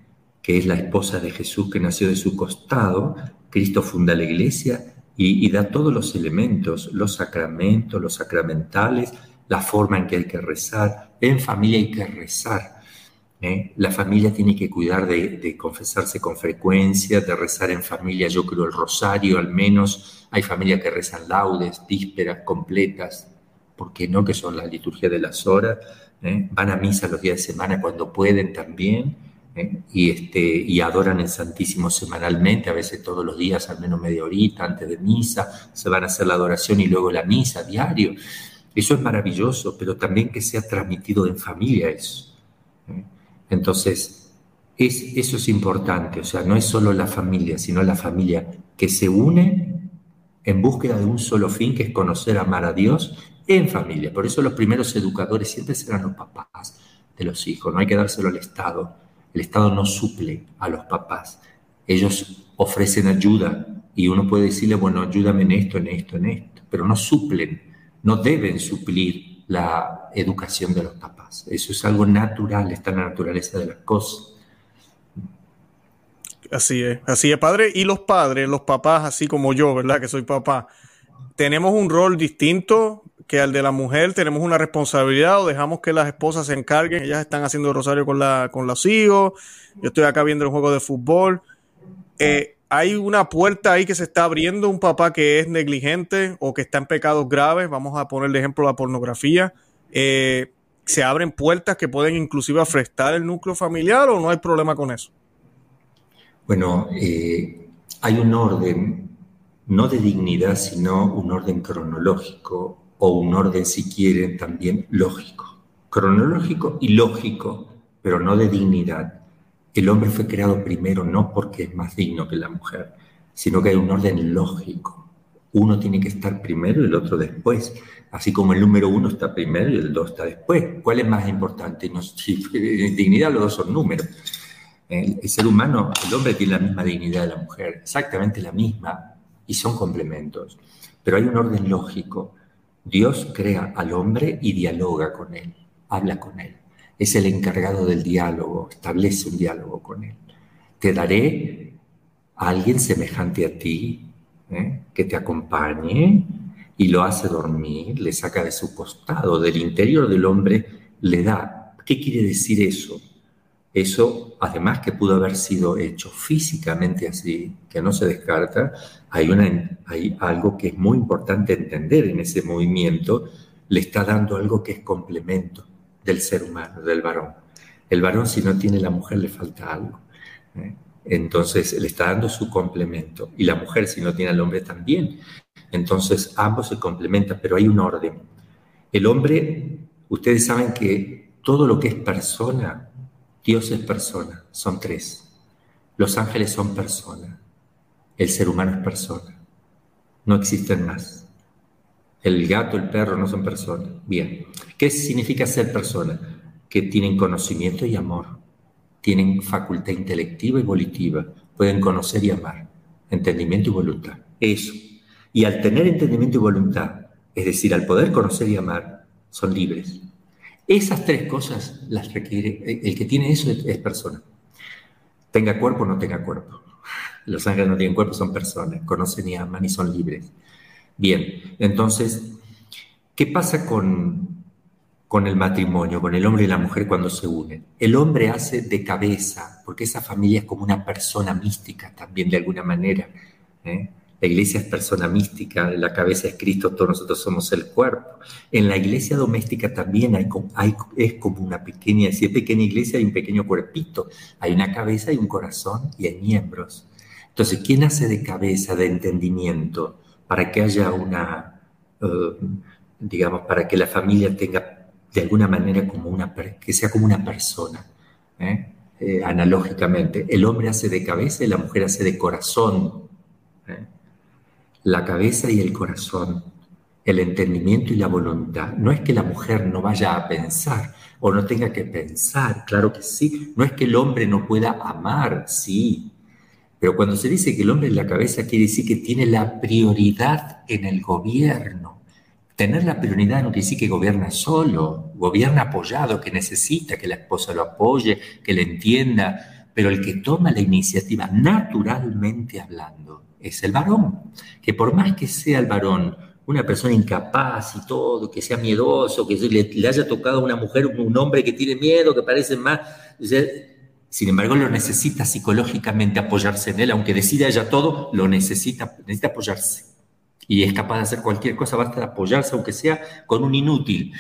que es la esposa de Jesús que nació de su costado, Cristo funda la iglesia y, da todos los elementos, los sacramentos, los sacramentales, la forma en que hay que rezar. En familia hay que rezar. ¿eh? La familia tiene que cuidar de, confesarse con frecuencia, de rezar en familia, yo creo el rosario al menos. Hay familias que rezan laudes, vísperas completas, ¿por qué no? Que son la liturgia de las horas. ¿eh? Van a misa los días de semana cuando pueden también ¿eh? y, este, y adoran el Santísimo semanalmente, a veces todos los días, al menos media horita antes de misa, se van a hacer la adoración y luego la misa diario. Eso es maravilloso, pero también que sea transmitido en familia eso. ¿eh? Entonces, es, eso es importante, o sea, no es solo la familia, sino la familia que se une en búsqueda de un solo fin, que es conocer, amar a Dios en familia. Por eso los primeros educadores siempre serán los papás de los hijos, no hay que dárselo al Estado el Estado no suple a los papás. Ellos ofrecen ayuda y uno puede decirle, bueno, ayúdame en esto, en esto, en esto, pero no suplen, no deben suplir la educación de los papás. Eso es algo natural, está en la naturaleza de las cosas. Así es, así es, padre. Y los padres, los papás, así como yo, ¿verdad? Que soy papá, tenemos un rol distinto que al de la mujer tenemos una responsabilidad o dejamos que las esposas se encarguen, ellas están haciendo rosario con, la, con los hijos, yo estoy acá viendo un juego de fútbol. Eh, hay una puerta ahí que se está abriendo, un papá que es negligente o que está en pecados graves, vamos a poner de ejemplo la pornografía, eh, se abren puertas que pueden inclusive afectar el núcleo familiar o no hay problema con eso. Bueno, eh, hay un orden, no de dignidad, sino un orden cronológico o un orden, si quieren, también lógico. Cronológico y lógico, pero no de dignidad. El hombre fue creado primero no porque es más digno que la mujer, sino que hay un orden lógico. Uno tiene que estar primero y el otro después. Así como el número uno está primero y el dos está después. ¿Cuál es más importante? No, en dignidad los dos son números. El, el, ser humano, el hombre tiene la misma dignidad de la mujer, exactamente la misma, y son complementos. Pero hay un orden lógico. Dios crea al hombre y dialoga con él, habla con él. Es el encargado del diálogo, establece un diálogo con él. Te daré a alguien semejante a ti, ¿eh? que te acompañe y lo hace dormir, le saca de su costado, del interior del hombre, le da. ¿Qué quiere decir eso? Eso, además que pudo haber sido hecho físicamente así, que no se descarta, hay, algo que es muy importante entender en ese movimiento, le está dando algo que es complemento del ser humano, del varón. El varón si no tiene la mujer le falta algo. ¿eh? Entonces le está dando su complemento. Y la mujer si no tiene al hombre también. Entonces ambos se complementan, pero hay un orden. El hombre, ustedes saben que todo lo que es persona, Dios es persona, son tres. Los ángeles son persona. El ser humano es persona. No existen más. El gato, el perro no son personas. Bien. ¿Qué significa ser persona? Que tienen conocimiento y amor. Tienen facultad intelectiva y volitiva. Pueden conocer y amar. Entendimiento y voluntad. Eso. Y al tener entendimiento y voluntad, es decir, al poder conocer y amar, son libres. Esas tres cosas las requiere, el que tiene eso es, persona. Tenga cuerpo o no tenga cuerpo. Los ángeles no tienen cuerpo, son personas, conocen y aman y son libres. Bien, entonces, ¿qué pasa con, con el matrimonio, con el hombre y la mujer cuando se unen? El hombre hace de cabeza, porque esa familia es como una persona mística también de alguna manera. ¿eh? La iglesia es persona mística, la cabeza es Cristo, todos nosotros somos el cuerpo. En la iglesia doméstica también hay, hay, es como una pequeña, si es pequeña iglesia hay un pequeño cuerpito, hay una cabeza y un corazón y hay miembros. Entonces, ¿quién hace de cabeza, de entendimiento, para que haya una, uh, digamos, para que la familia tenga de alguna manera como una, que sea como una persona? ¿eh? Eh, analógicamente, el hombre hace de cabeza y la mujer hace de corazón. ¿eh? La cabeza y el corazón, el entendimiento y la voluntad. No es que la mujer no vaya a pensar o no tenga que pensar, claro que sí. No es que el hombre no pueda amar, sí. Pero cuando se dice que el hombre en la cabeza quiere decir que tiene la prioridad en el gobierno. Tener la prioridad no quiere decir que gobierna solo, gobierna apoyado, que necesita que la esposa lo apoye, que le entienda, pero el que toma la iniciativa naturalmente hablando es el varón, que por más que sea el varón una persona incapaz y todo, que sea miedoso, que le, haya tocado a una mujer, un hombre que tiene miedo, que parece más, sin embargo lo necesita psicológicamente apoyarse en él, aunque decida ya todo, lo necesita, necesita apoyarse. Y es capaz de hacer cualquier cosa, basta de apoyarse, aunque sea con un inútil,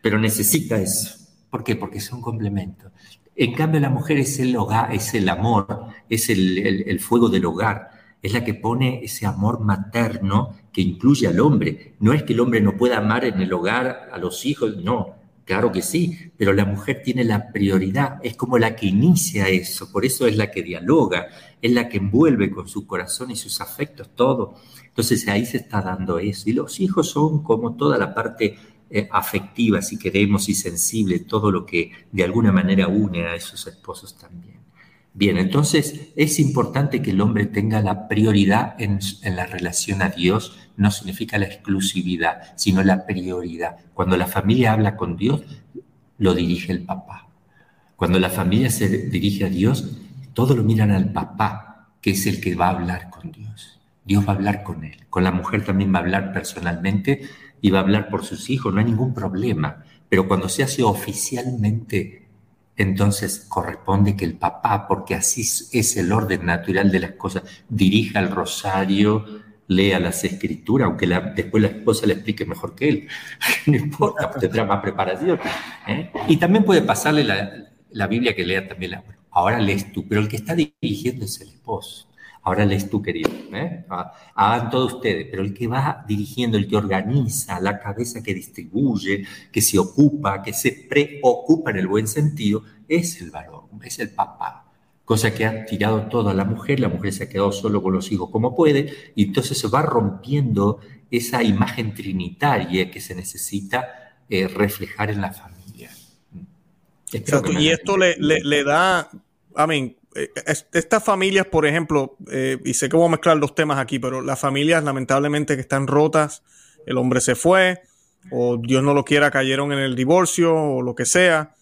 pero necesita eso. ¿Por qué? Porque es un complemento. En cambio, la mujer es el hogar, es el amor, es el fuego del hogar es la que pone ese amor materno que incluye al hombre. No es que el hombre no pueda amar en el hogar a los hijos, no, claro que sí, pero la mujer tiene la prioridad, es como la que inicia eso, por eso es la que dialoga, es la que envuelve con su corazón y sus afectos todo. Entonces ahí se está dando eso. Y los hijos son como toda la parte eh, afectiva, si queremos, y sensible, todo lo que de alguna manera une a esos esposos también. Bien, entonces es importante que el hombre tenga la prioridad en, la relación a Dios. No significa la exclusividad, sino la prioridad. Cuando la familia habla con Dios, lo dirige el papá. Cuando la familia se dirige a Dios, todos lo miran al papá, que es el que va a hablar con Dios. Dios va a hablar con él. Con la mujer también va a hablar personalmente y va a hablar por sus hijos, no hay ningún problema. Pero cuando se hace oficialmente entonces corresponde que el papá, porque así es el orden natural de las cosas, dirija el rosario, lea las escrituras, aunque después la esposa le explique mejor que él. no importa, tendrá más preparación. ¿eh? Y también puede pasarle la, Biblia que lea también la... Ahora lees tú, pero el que está dirigiendo es el esposo. Ahora lees tú, querido. ¿eh? Ah, hagan todo ustedes, pero el que va dirigiendo, el que organiza, la cabeza que distribuye, que se ocupa, que se preocupa en el buen sentido, es el varón, es el papá. cosa que ha tirado todo a la mujer, la mujer se ha quedado solo con los hijos como puede, y entonces se va rompiendo esa imagen trinitaria que se necesita eh, reflejar en la familia. y esto le, le, da, I mean, eh, estas familias, por ejemplo, eh, y sé que voy a mezclar los temas aquí, pero las familias lamentablemente que están rotas, el hombre se fue, o Dios no lo quiera, cayeron en el divorcio, o lo que sea,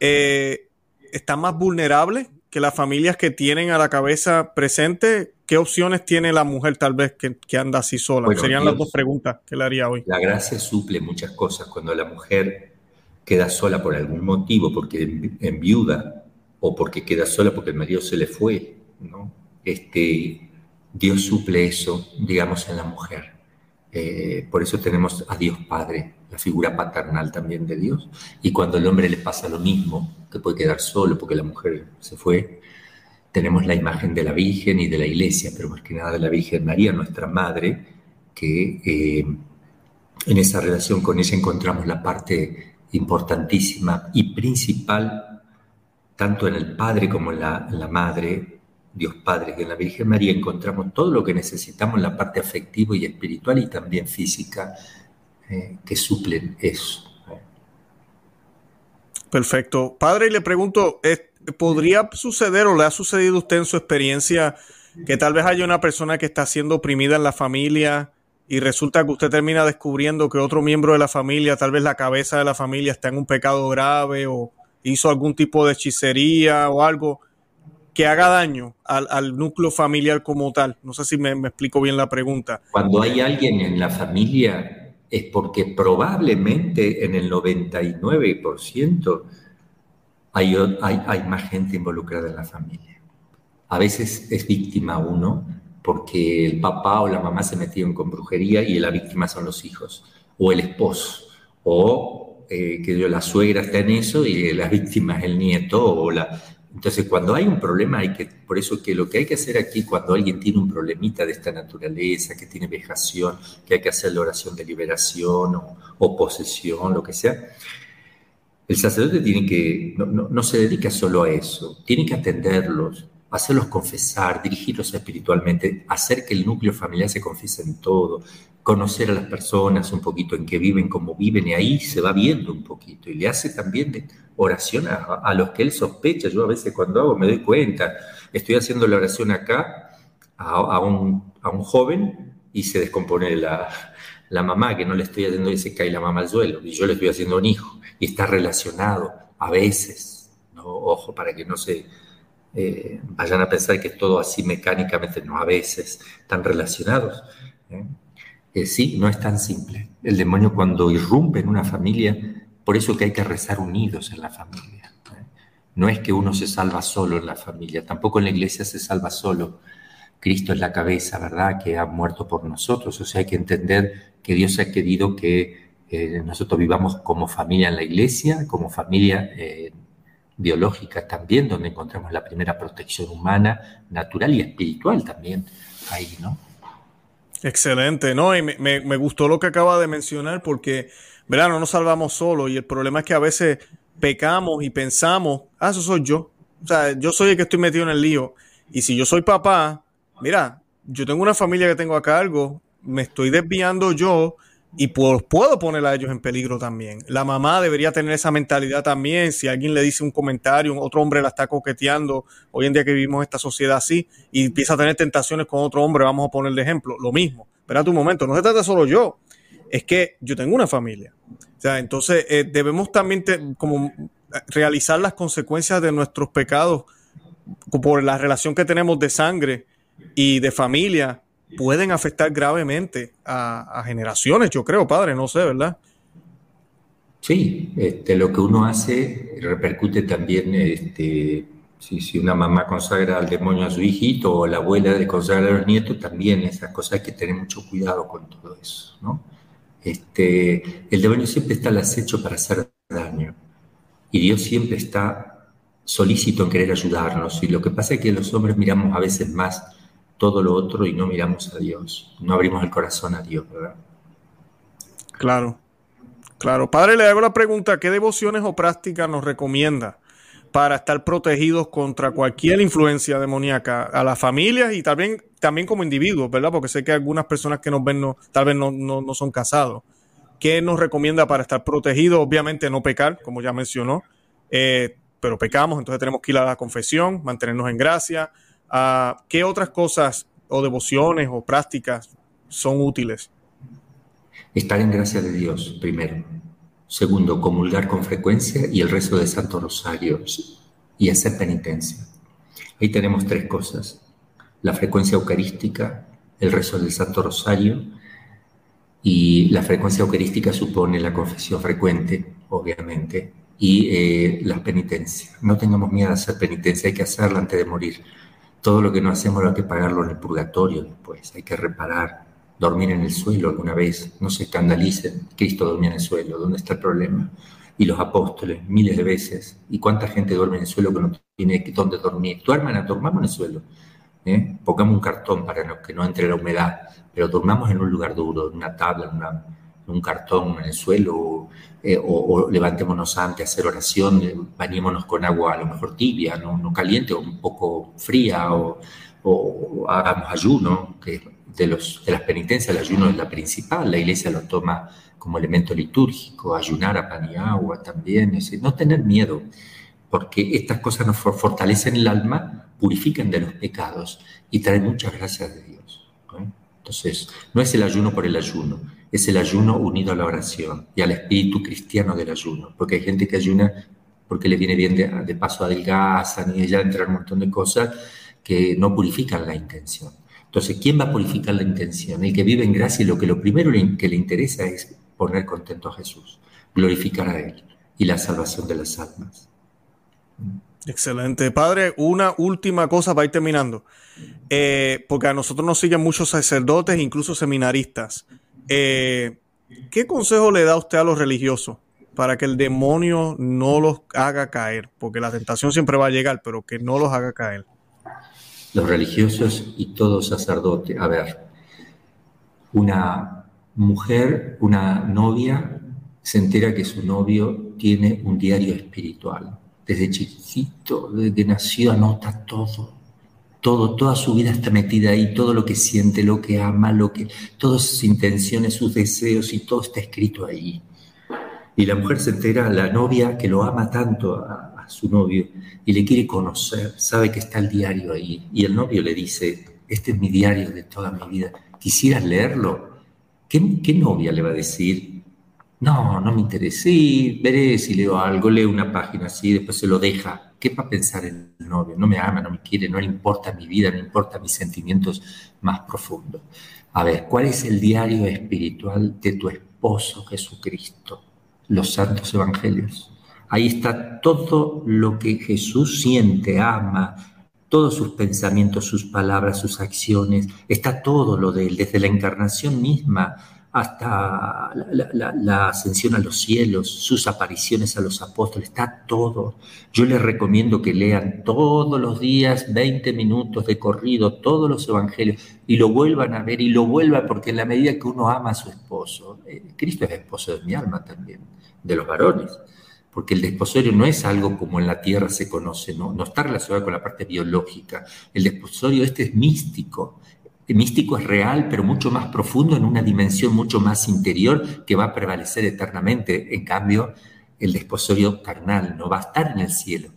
están más vulnerables que las familias que tienen a la cabeza presente, ¿qué opciones tiene la mujer tal vez que, anda así sola? Serían las dos preguntas que le haría hoy. La gracia suple muchas cosas. Cuando la mujer queda sola por algún motivo, porque en, viuda, o porque queda sola porque el marido se le fue, ¿no? Este, Dios suple eso, digamos, en la mujer. Eh, por eso tenemos a Dios Padre, la figura paternal también de Dios. Y cuando al hombre le pasa lo mismo, que puede quedar solo porque la mujer se fue, tenemos la imagen de la Virgen y de la Iglesia, pero más que nada de la Virgen María, nuestra Madre, que eh, en esa relación con ella encontramos la parte importantísima y principal, tanto en el Padre como en la, la Madre, Dios Padre, que en la Virgen María encontramos todo lo que necesitamos en la parte afectiva y espiritual y también física eh, que suplen eso. Perfecto. Padre, le pregunto, ¿podría suceder o le ha sucedido a usted en su experiencia que tal vez haya una persona que está siendo oprimida en la familia y resulta que usted termina descubriendo que otro miembro de la familia, tal vez la cabeza de la familia, está en un pecado grave o hizo algún tipo de hechicería o algo? que haga daño al, núcleo familiar como tal. No sé si me, explico bien la pregunta. Cuando hay alguien en la familia es porque probablemente en el 99% hay, hay, hay más gente involucrada en la familia. A veces es víctima uno porque el papá o la mamá se metieron con brujería y la víctima son los hijos o el esposo o eh, que la suegra está en eso y la víctima es el nieto o la entonces, cuando hay un problema, hay que, por eso que lo que hay que hacer aquí, cuando alguien tiene un problemita de esta naturaleza, que tiene vejación, que hay que hacer la oración de liberación o, posesión, lo que sea, el sacerdote tiene que, no, no, se dedica solo a eso, tiene que atenderlos, hacerlos confesar, dirigirlos espiritualmente, hacer que el núcleo familiar se confiese en todo, conocer a las personas un poquito en qué viven, cómo viven, y ahí se va viendo un poquito. Y le hace también oración a, los que él sospecha. Yo a veces cuando hago me doy cuenta, estoy haciendo la oración acá a, un, joven y se descompone la, mamá, que no le estoy haciendo y se cae la mamá al suelo, y yo le estoy haciendo a un hijo, y está relacionado a veces, ¿no? ojo, para que no se eh, vayan a pensar que todo así mecánicamente, no, a veces están relacionados. ¿eh? Eh, sí, no es tan simple. El demonio cuando irrumpe en una familia, por eso que hay que rezar unidos en la familia. ¿eh? No es que uno se salva solo en la familia, tampoco en la iglesia se salva solo. Cristo es la cabeza, ¿verdad? Que ha muerto por nosotros. O sea, hay que entender que Dios ha querido que eh, nosotros vivamos como familia en la iglesia, como familia biológica también, donde encontramos la primera protección humana, natural y espiritual también ahí, ¿no? Excelente, ¿no? Y me, gustó lo que acaba de mencionar porque, verá, no nos salvamos solos y el problema es que a veces pecamos y pensamos, ah, eso soy yo. O sea, yo soy el que estoy metido en el lío. Y si yo soy papá, mira, yo tengo una familia que tengo a cargo, me estoy desviando yo y puedo poner a ellos en peligro también. La mamá debería tener esa mentalidad también. Si alguien le dice un comentario, otro hombre la está coqueteando, hoy en día que vivimos esta sociedad así, y empieza a tener tentaciones con otro hombre, vamos a poner de ejemplo, lo mismo. Espera un momento, no se trata solo yo, es que yo tengo una familia. O sea, entonces eh, debemos también como realizar las consecuencias de nuestros pecados por la relación que tenemos de sangre y de familia pueden afectar gravemente a, generaciones, yo creo, padre, no sé, ¿verdad? Sí, este, lo que uno hace repercute también, este, si, una mamá consagra al demonio a su hijito o la abuela le consagra a los nietos, también esas cosas hay que tener mucho cuidado con todo eso, ¿no? Este, el demonio siempre está al acecho para hacer daño y Dios siempre está solícito en querer ayudarnos y lo que pasa es que los hombres miramos a veces más todo lo otro y no miramos a Dios, no abrimos el corazón a Dios, ¿verdad? Claro, claro. Padre, le hago la pregunta, ¿qué devociones o prácticas nos recomienda para estar protegidos contra cualquier influencia demoníaca a las familias y también, también como individuos, ¿verdad? Porque sé que algunas personas que nos ven no, tal vez no, no, son casados. ¿Qué nos recomienda para estar protegidos? Obviamente no pecar, como ya mencionó, eh, pero pecamos, entonces tenemos que ir a la confesión, mantenernos en gracia. Ah, ¿Qué otras cosas o devociones o prácticas son útiles? Estar en gracia de Dios, primero Segundo, comulgar con frecuencia y el resto de Santo Rosario y hacer penitencia. Ahí tenemos tres cosas. La frecuencia eucarística, el rezo del Santo Rosario y la frecuencia eucarística supone la confesión frecuente, obviamente, y eh, las penitencias. No tengamos miedo a hacer penitencia, hay que hacerla antes de morir. Todo lo que no hacemos lo hay que pagarlo en el purgatorio después, hay que reparar dormir en el suelo alguna vez, no se escandalicen, Cristo dormía en el suelo, ¿dónde está el problema? Y los apóstoles, miles de veces, ¿y cuánta gente duerme en el suelo que no tiene dónde dormir? Duerman, dormamos en el suelo, ¿eh? pongamos un cartón para que no entre la humedad, pero dormamos en un lugar duro, en una tabla, en, un cartón, en el suelo, eh, o, levantémonos antes a hacer oración, eh, bañémonos con agua a lo mejor tibia, no, caliente, o un poco fría, o, o hagamos ayuno, que de, los, de las penitencias, el ayuno es la principal, la iglesia lo toma como elemento litúrgico, ayunar a pan y agua también, es no tener miedo, porque estas cosas nos fortalecen el alma, purifican de los pecados y traen muchas gracias de Dios. Entonces, no es el ayuno por el ayuno, es el ayuno unido a la oración y al espíritu cristiano del ayuno, porque hay gente que ayuna porque le viene bien de, paso adelgazan y ya entran un montón de cosas que no purifican la intención. Entonces, ¿quién va a purificar la intención? El que vive en gracia y lo que lo primero que le interesa es poner contento a Jesús, glorificar a Él y la salvación de las almas. Excelente. Padre, una última cosa para ir terminando. Eh, porque a nosotros nos siguen muchos sacerdotes, incluso seminaristas. Eh, ¿Qué consejo le da usted a los religiosos para que el demonio no los haga caer? Porque la tentación siempre va a llegar, pero que no los haga caer los religiosos y todo sacerdote. A ver, una mujer, una novia, se entera que su novio tiene un diario espiritual. Desde chiquito, desde nació, anota todo. Todo, toda su vida está metida ahí, todo lo que siente, lo que ama, lo que, todas sus intenciones, sus deseos y todo está escrito ahí. Y la mujer se entera, la novia que lo ama tanto a, su novio y le quiere conocer, sabe que está el diario ahí. Y el novio le dice, este es mi diario de toda mi vida, ¿quisieras leerlo? ¿Qué, qué novia le va a decir? No, no me interesa, sí, veré si leo algo, leo una página así, después se lo deja. ¿Qué va a pensar el novio? No me ama, no me quiere, no le importa mi vida, no le importa mis sentimientos más profundos. A ver, ¿cuál es el diario espiritual de tu esposo Jesucristo? Los santos evangelios. Ahí está todo lo que Jesús siente, ama, todos sus pensamientos, sus palabras, sus acciones, está todo lo de él, desde la encarnación misma hasta la, ascensión a los cielos, sus apariciones a los apóstoles, está todo. Yo les recomiendo que lean todos los días 20 minutos de corrido, todos los evangelios, y lo vuelvan a ver y lo vuelvan, porque en la medida que uno ama a su esposo, eh, Cristo es esposo de mi alma también, de los varones porque el desposorio no es algo como en la Tierra se conoce, no, no está relacionado con la parte biológica. El desposorio este es místico. Místico es real, pero mucho más profundo, en una dimensión mucho más interior que va a prevalecer eternamente. En cambio, el desposorio carnal no va a estar en el cielo.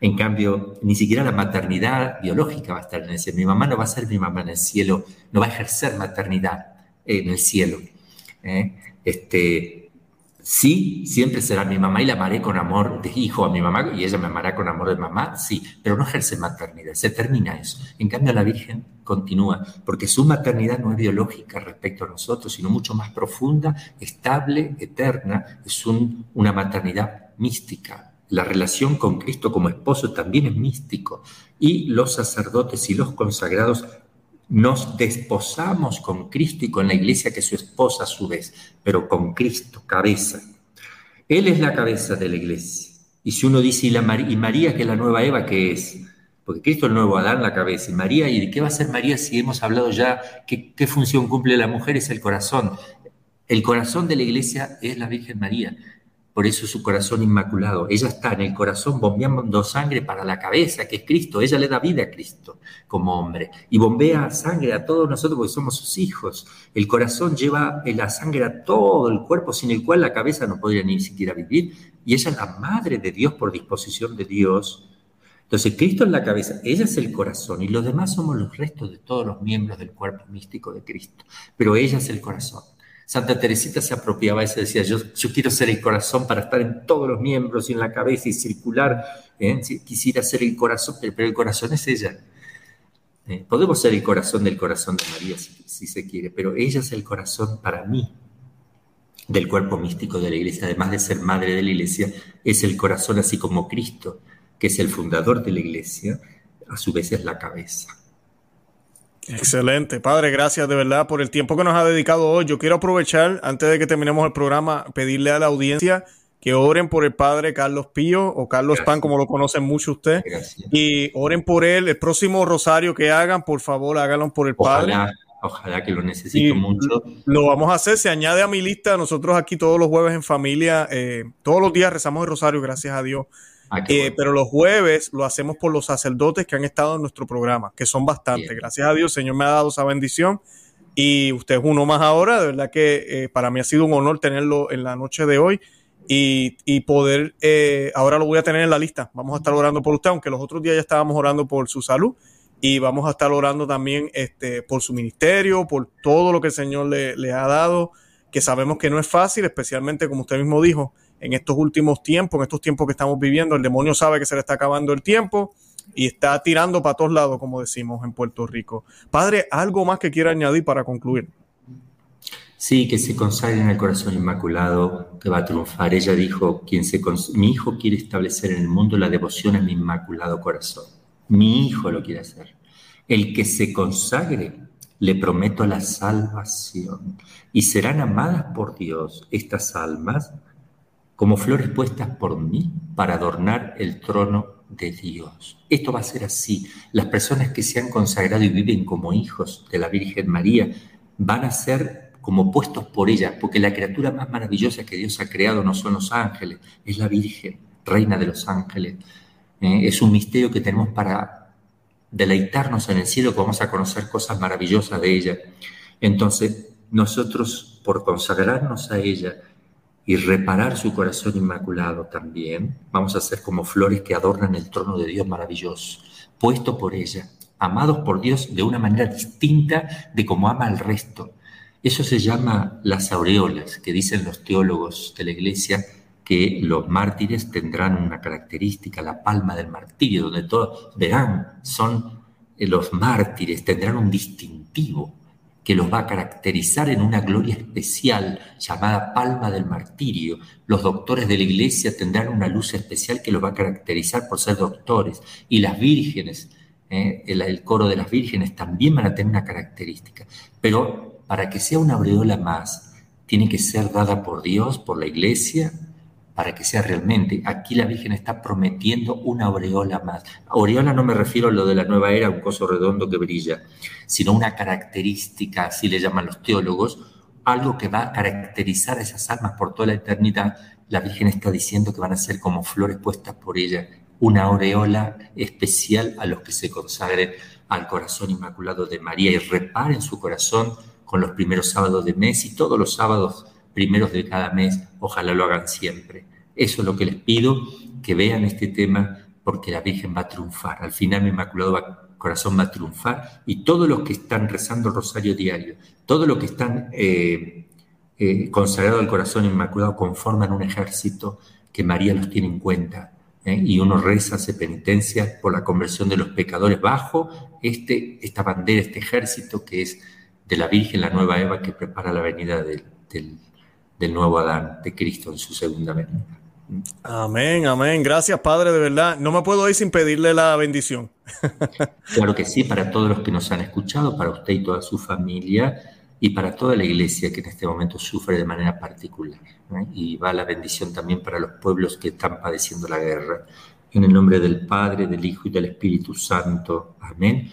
En cambio, ni siquiera la maternidad biológica va a estar en el cielo. Mi mamá no va a ser mi mamá en el cielo, no va a ejercer maternidad en el cielo. ¿eh? Este, Sí, siempre será mi mamá y la amaré con amor de hijo a mi mamá y ella me amará con amor de mamá, sí, pero no ejerce maternidad, se termina eso. En cambio, la Virgen continúa, porque su maternidad no es biológica respecto a nosotros, sino mucho más profunda, estable, eterna, es una maternidad mística. La relación con Cristo como esposo también es místico. Y los sacerdotes y los consagrados nos desposamos con Cristo y con la iglesia que es su esposa a su vez, pero con Cristo, cabeza. Él es la cabeza de la iglesia. Y si uno dice, ¿y, y María que es la nueva Eva, qué es? Porque Cristo el nuevo Adán, la cabeza. ¿Y María? ¿Y qué va a ser María si hemos hablado ya qué función cumple la mujer? Es el corazón. El corazón de la iglesia es la Virgen María. por eso su corazón inmaculado. Ella está en el corazón bombeando sangre para la cabeza, que es Cristo. Ella le da vida a Cristo como hombre. Y bombea sangre a todos nosotros porque somos sus hijos. El corazón lleva la sangre a todo el cuerpo, sin el cual la cabeza no podría ni siquiera vivir. Y ella es la madre de Dios por disposición de Dios. Entonces, Cristo es la cabeza, ella es el corazón y los demás somos los restos de todos los miembros del cuerpo místico de Cristo. Pero ella es el corazón. Santa Teresita se apropiaba de eso, decía, yo, yo quiero ser el corazón para estar en todos los miembros y en la cabeza y circular. ¿eh? Quisiera ser el corazón, pero el corazón es ella. ¿eh? Podemos ser el corazón del corazón de María si, se quiere, pero ella es el corazón para mí del cuerpo místico de la iglesia. Además de ser madre de la iglesia, es el corazón así como Cristo, que es el fundador de la iglesia, a su vez es la cabeza. Excelente, padre, gracias de verdad por el tiempo que nos ha dedicado hoy. Yo quiero aprovechar, antes de que terminemos el programa, pedirle a la audiencia que oren por el padre Carlos Pío o Carlos Pan, como lo conocen mucho usted, y oren por él. El próximo rosario que hagan, por favor, háganlo por el padre. Ojalá que lo necesito mucho. Lo vamos a hacer, se añade a mi lista. Nosotros aquí todos los jueves en familia, eh, todos los días rezamos el rosario, gracias a Dios. Ah, eh, pero los jueves lo hacemos por los sacerdotes que han estado en nuestro programa, que son bastantes. Gracias a Dios, el Señor me ha dado esa bendición. Y usted es uno más ahora. De verdad que eh, para mí ha sido un honor tenerlo en la noche de hoy y, poder, eh, ahora lo voy a tener en la lista. Vamos a estar orando por usted, aunque los otros días ya estábamos orando por su salud. Y vamos a estar orando también este, por su ministerio, por todo lo que el Señor le, le ha dado, que sabemos que no es fácil, especialmente como usted mismo dijo, en estos últimos tiempos, en estos tiempos que estamos viviendo, el demonio sabe que se le está acabando el tiempo y está tirando para todos lados, como decimos en Puerto Rico. Padre, ¿algo más que quiera añadir para concluir? Sí, que se consagre en el corazón inmaculado, que va a triunfar. Ella dijo, quien se mi hijo quiere establecer en el mundo la devoción a mi inmaculado corazón. Mi hijo lo quiere hacer. El que se consagre, le prometo la salvación. Y serán amadas por Dios estas almas como flores puestas por mí para adornar el trono de Dios. Esto va a ser así. Las personas que se han consagrado y viven como hijos de la Virgen María van a ser como puestos por ella, porque la criatura más maravillosa que Dios ha creado no son los ángeles, es la Virgen, reina de los ángeles. Eh, es un misterio que tenemos para deleitarnos en el cielo, que vamos a conocer cosas maravillosas de ella. Entonces, nosotros, por consagrarnos a ella, y reparar su corazón inmaculado también. Vamos a ser como flores que adornan el trono de Dios maravilloso, puesto por ella, amados por Dios de una manera distinta de como ama al resto. Eso se llama las aureolas, que dicen los teólogos de la iglesia que los mártires tendrán una característica, la palma del martirio, donde todos verán, son los mártires, tendrán un distintivo, que los va a caracterizar en una gloria especial llamada palma del martirio. Los doctores de la iglesia tendrán una luz especial que los va a caracterizar por ser doctores. Y las vírgenes, eh, el, coro de las vírgenes también van a tener una característica. Pero para que sea una aureola más, tiene que ser dada por Dios, por la iglesia, para que sea realmente. Aquí la Virgen está prometiendo una aureola más. Aureola no me refiero a lo de la nueva era, un coso redondo que brilla, sino una característica, así le llaman los teólogos, algo que va a caracterizar a esas almas por toda la eternidad. La Virgen está diciendo que van a ser como flores puestas por ella, una aureola especial a los que se consagren al corazón inmaculado de María y reparen su corazón con los primeros sábados de mes y todos los sábados primeros de cada mes, ojalá lo hagan siempre. Eso es lo que les pido, que vean este tema porque la Virgen va a triunfar. Al final mi Inmaculado Corazón va a triunfar y todos los que están rezando el rosario diario, todos los que están eh, eh, consagrados al Corazón Inmaculado conforman un ejército que María los tiene en cuenta. ¿eh? Y uno reza, hace penitencia por la conversión de los pecadores bajo este, esta bandera, este ejército que es de la Virgen, la nueva Eva que prepara la venida del del nuevo Adán, de Cristo en su segunda venida. Amén, amén. Gracias, Padre, de verdad. No me puedo ir sin pedirle la bendición. claro que sí, para todos los que nos han escuchado, para usted y toda su familia y para toda la iglesia que en este momento sufre de manera particular. Y va la bendición también para los pueblos que están padeciendo la guerra. En el nombre del Padre, del Hijo y del Espíritu Santo. Amén.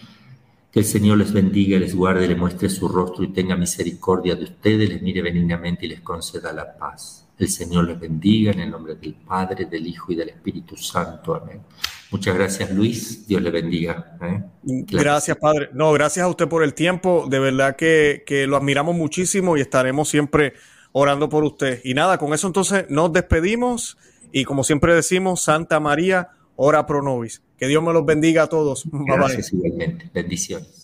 Que el Señor les bendiga, les guarde, les muestre su rostro y tenga misericordia de ustedes, les mire benignamente y les conceda la paz. El Señor les bendiga en el nombre del Padre, del Hijo y del Espíritu Santo. Amén. Muchas gracias, Luis. Dios le bendiga. ¿eh? Gracias, Padre. No, gracias a usted por el tiempo. De verdad que, que lo admiramos muchísimo y estaremos siempre orando por usted. Y nada, con eso entonces nos despedimos y como siempre decimos, Santa María, ora pro nobis. Que Dios me los bendiga a todos. Gracias igualmente. Bendiciones.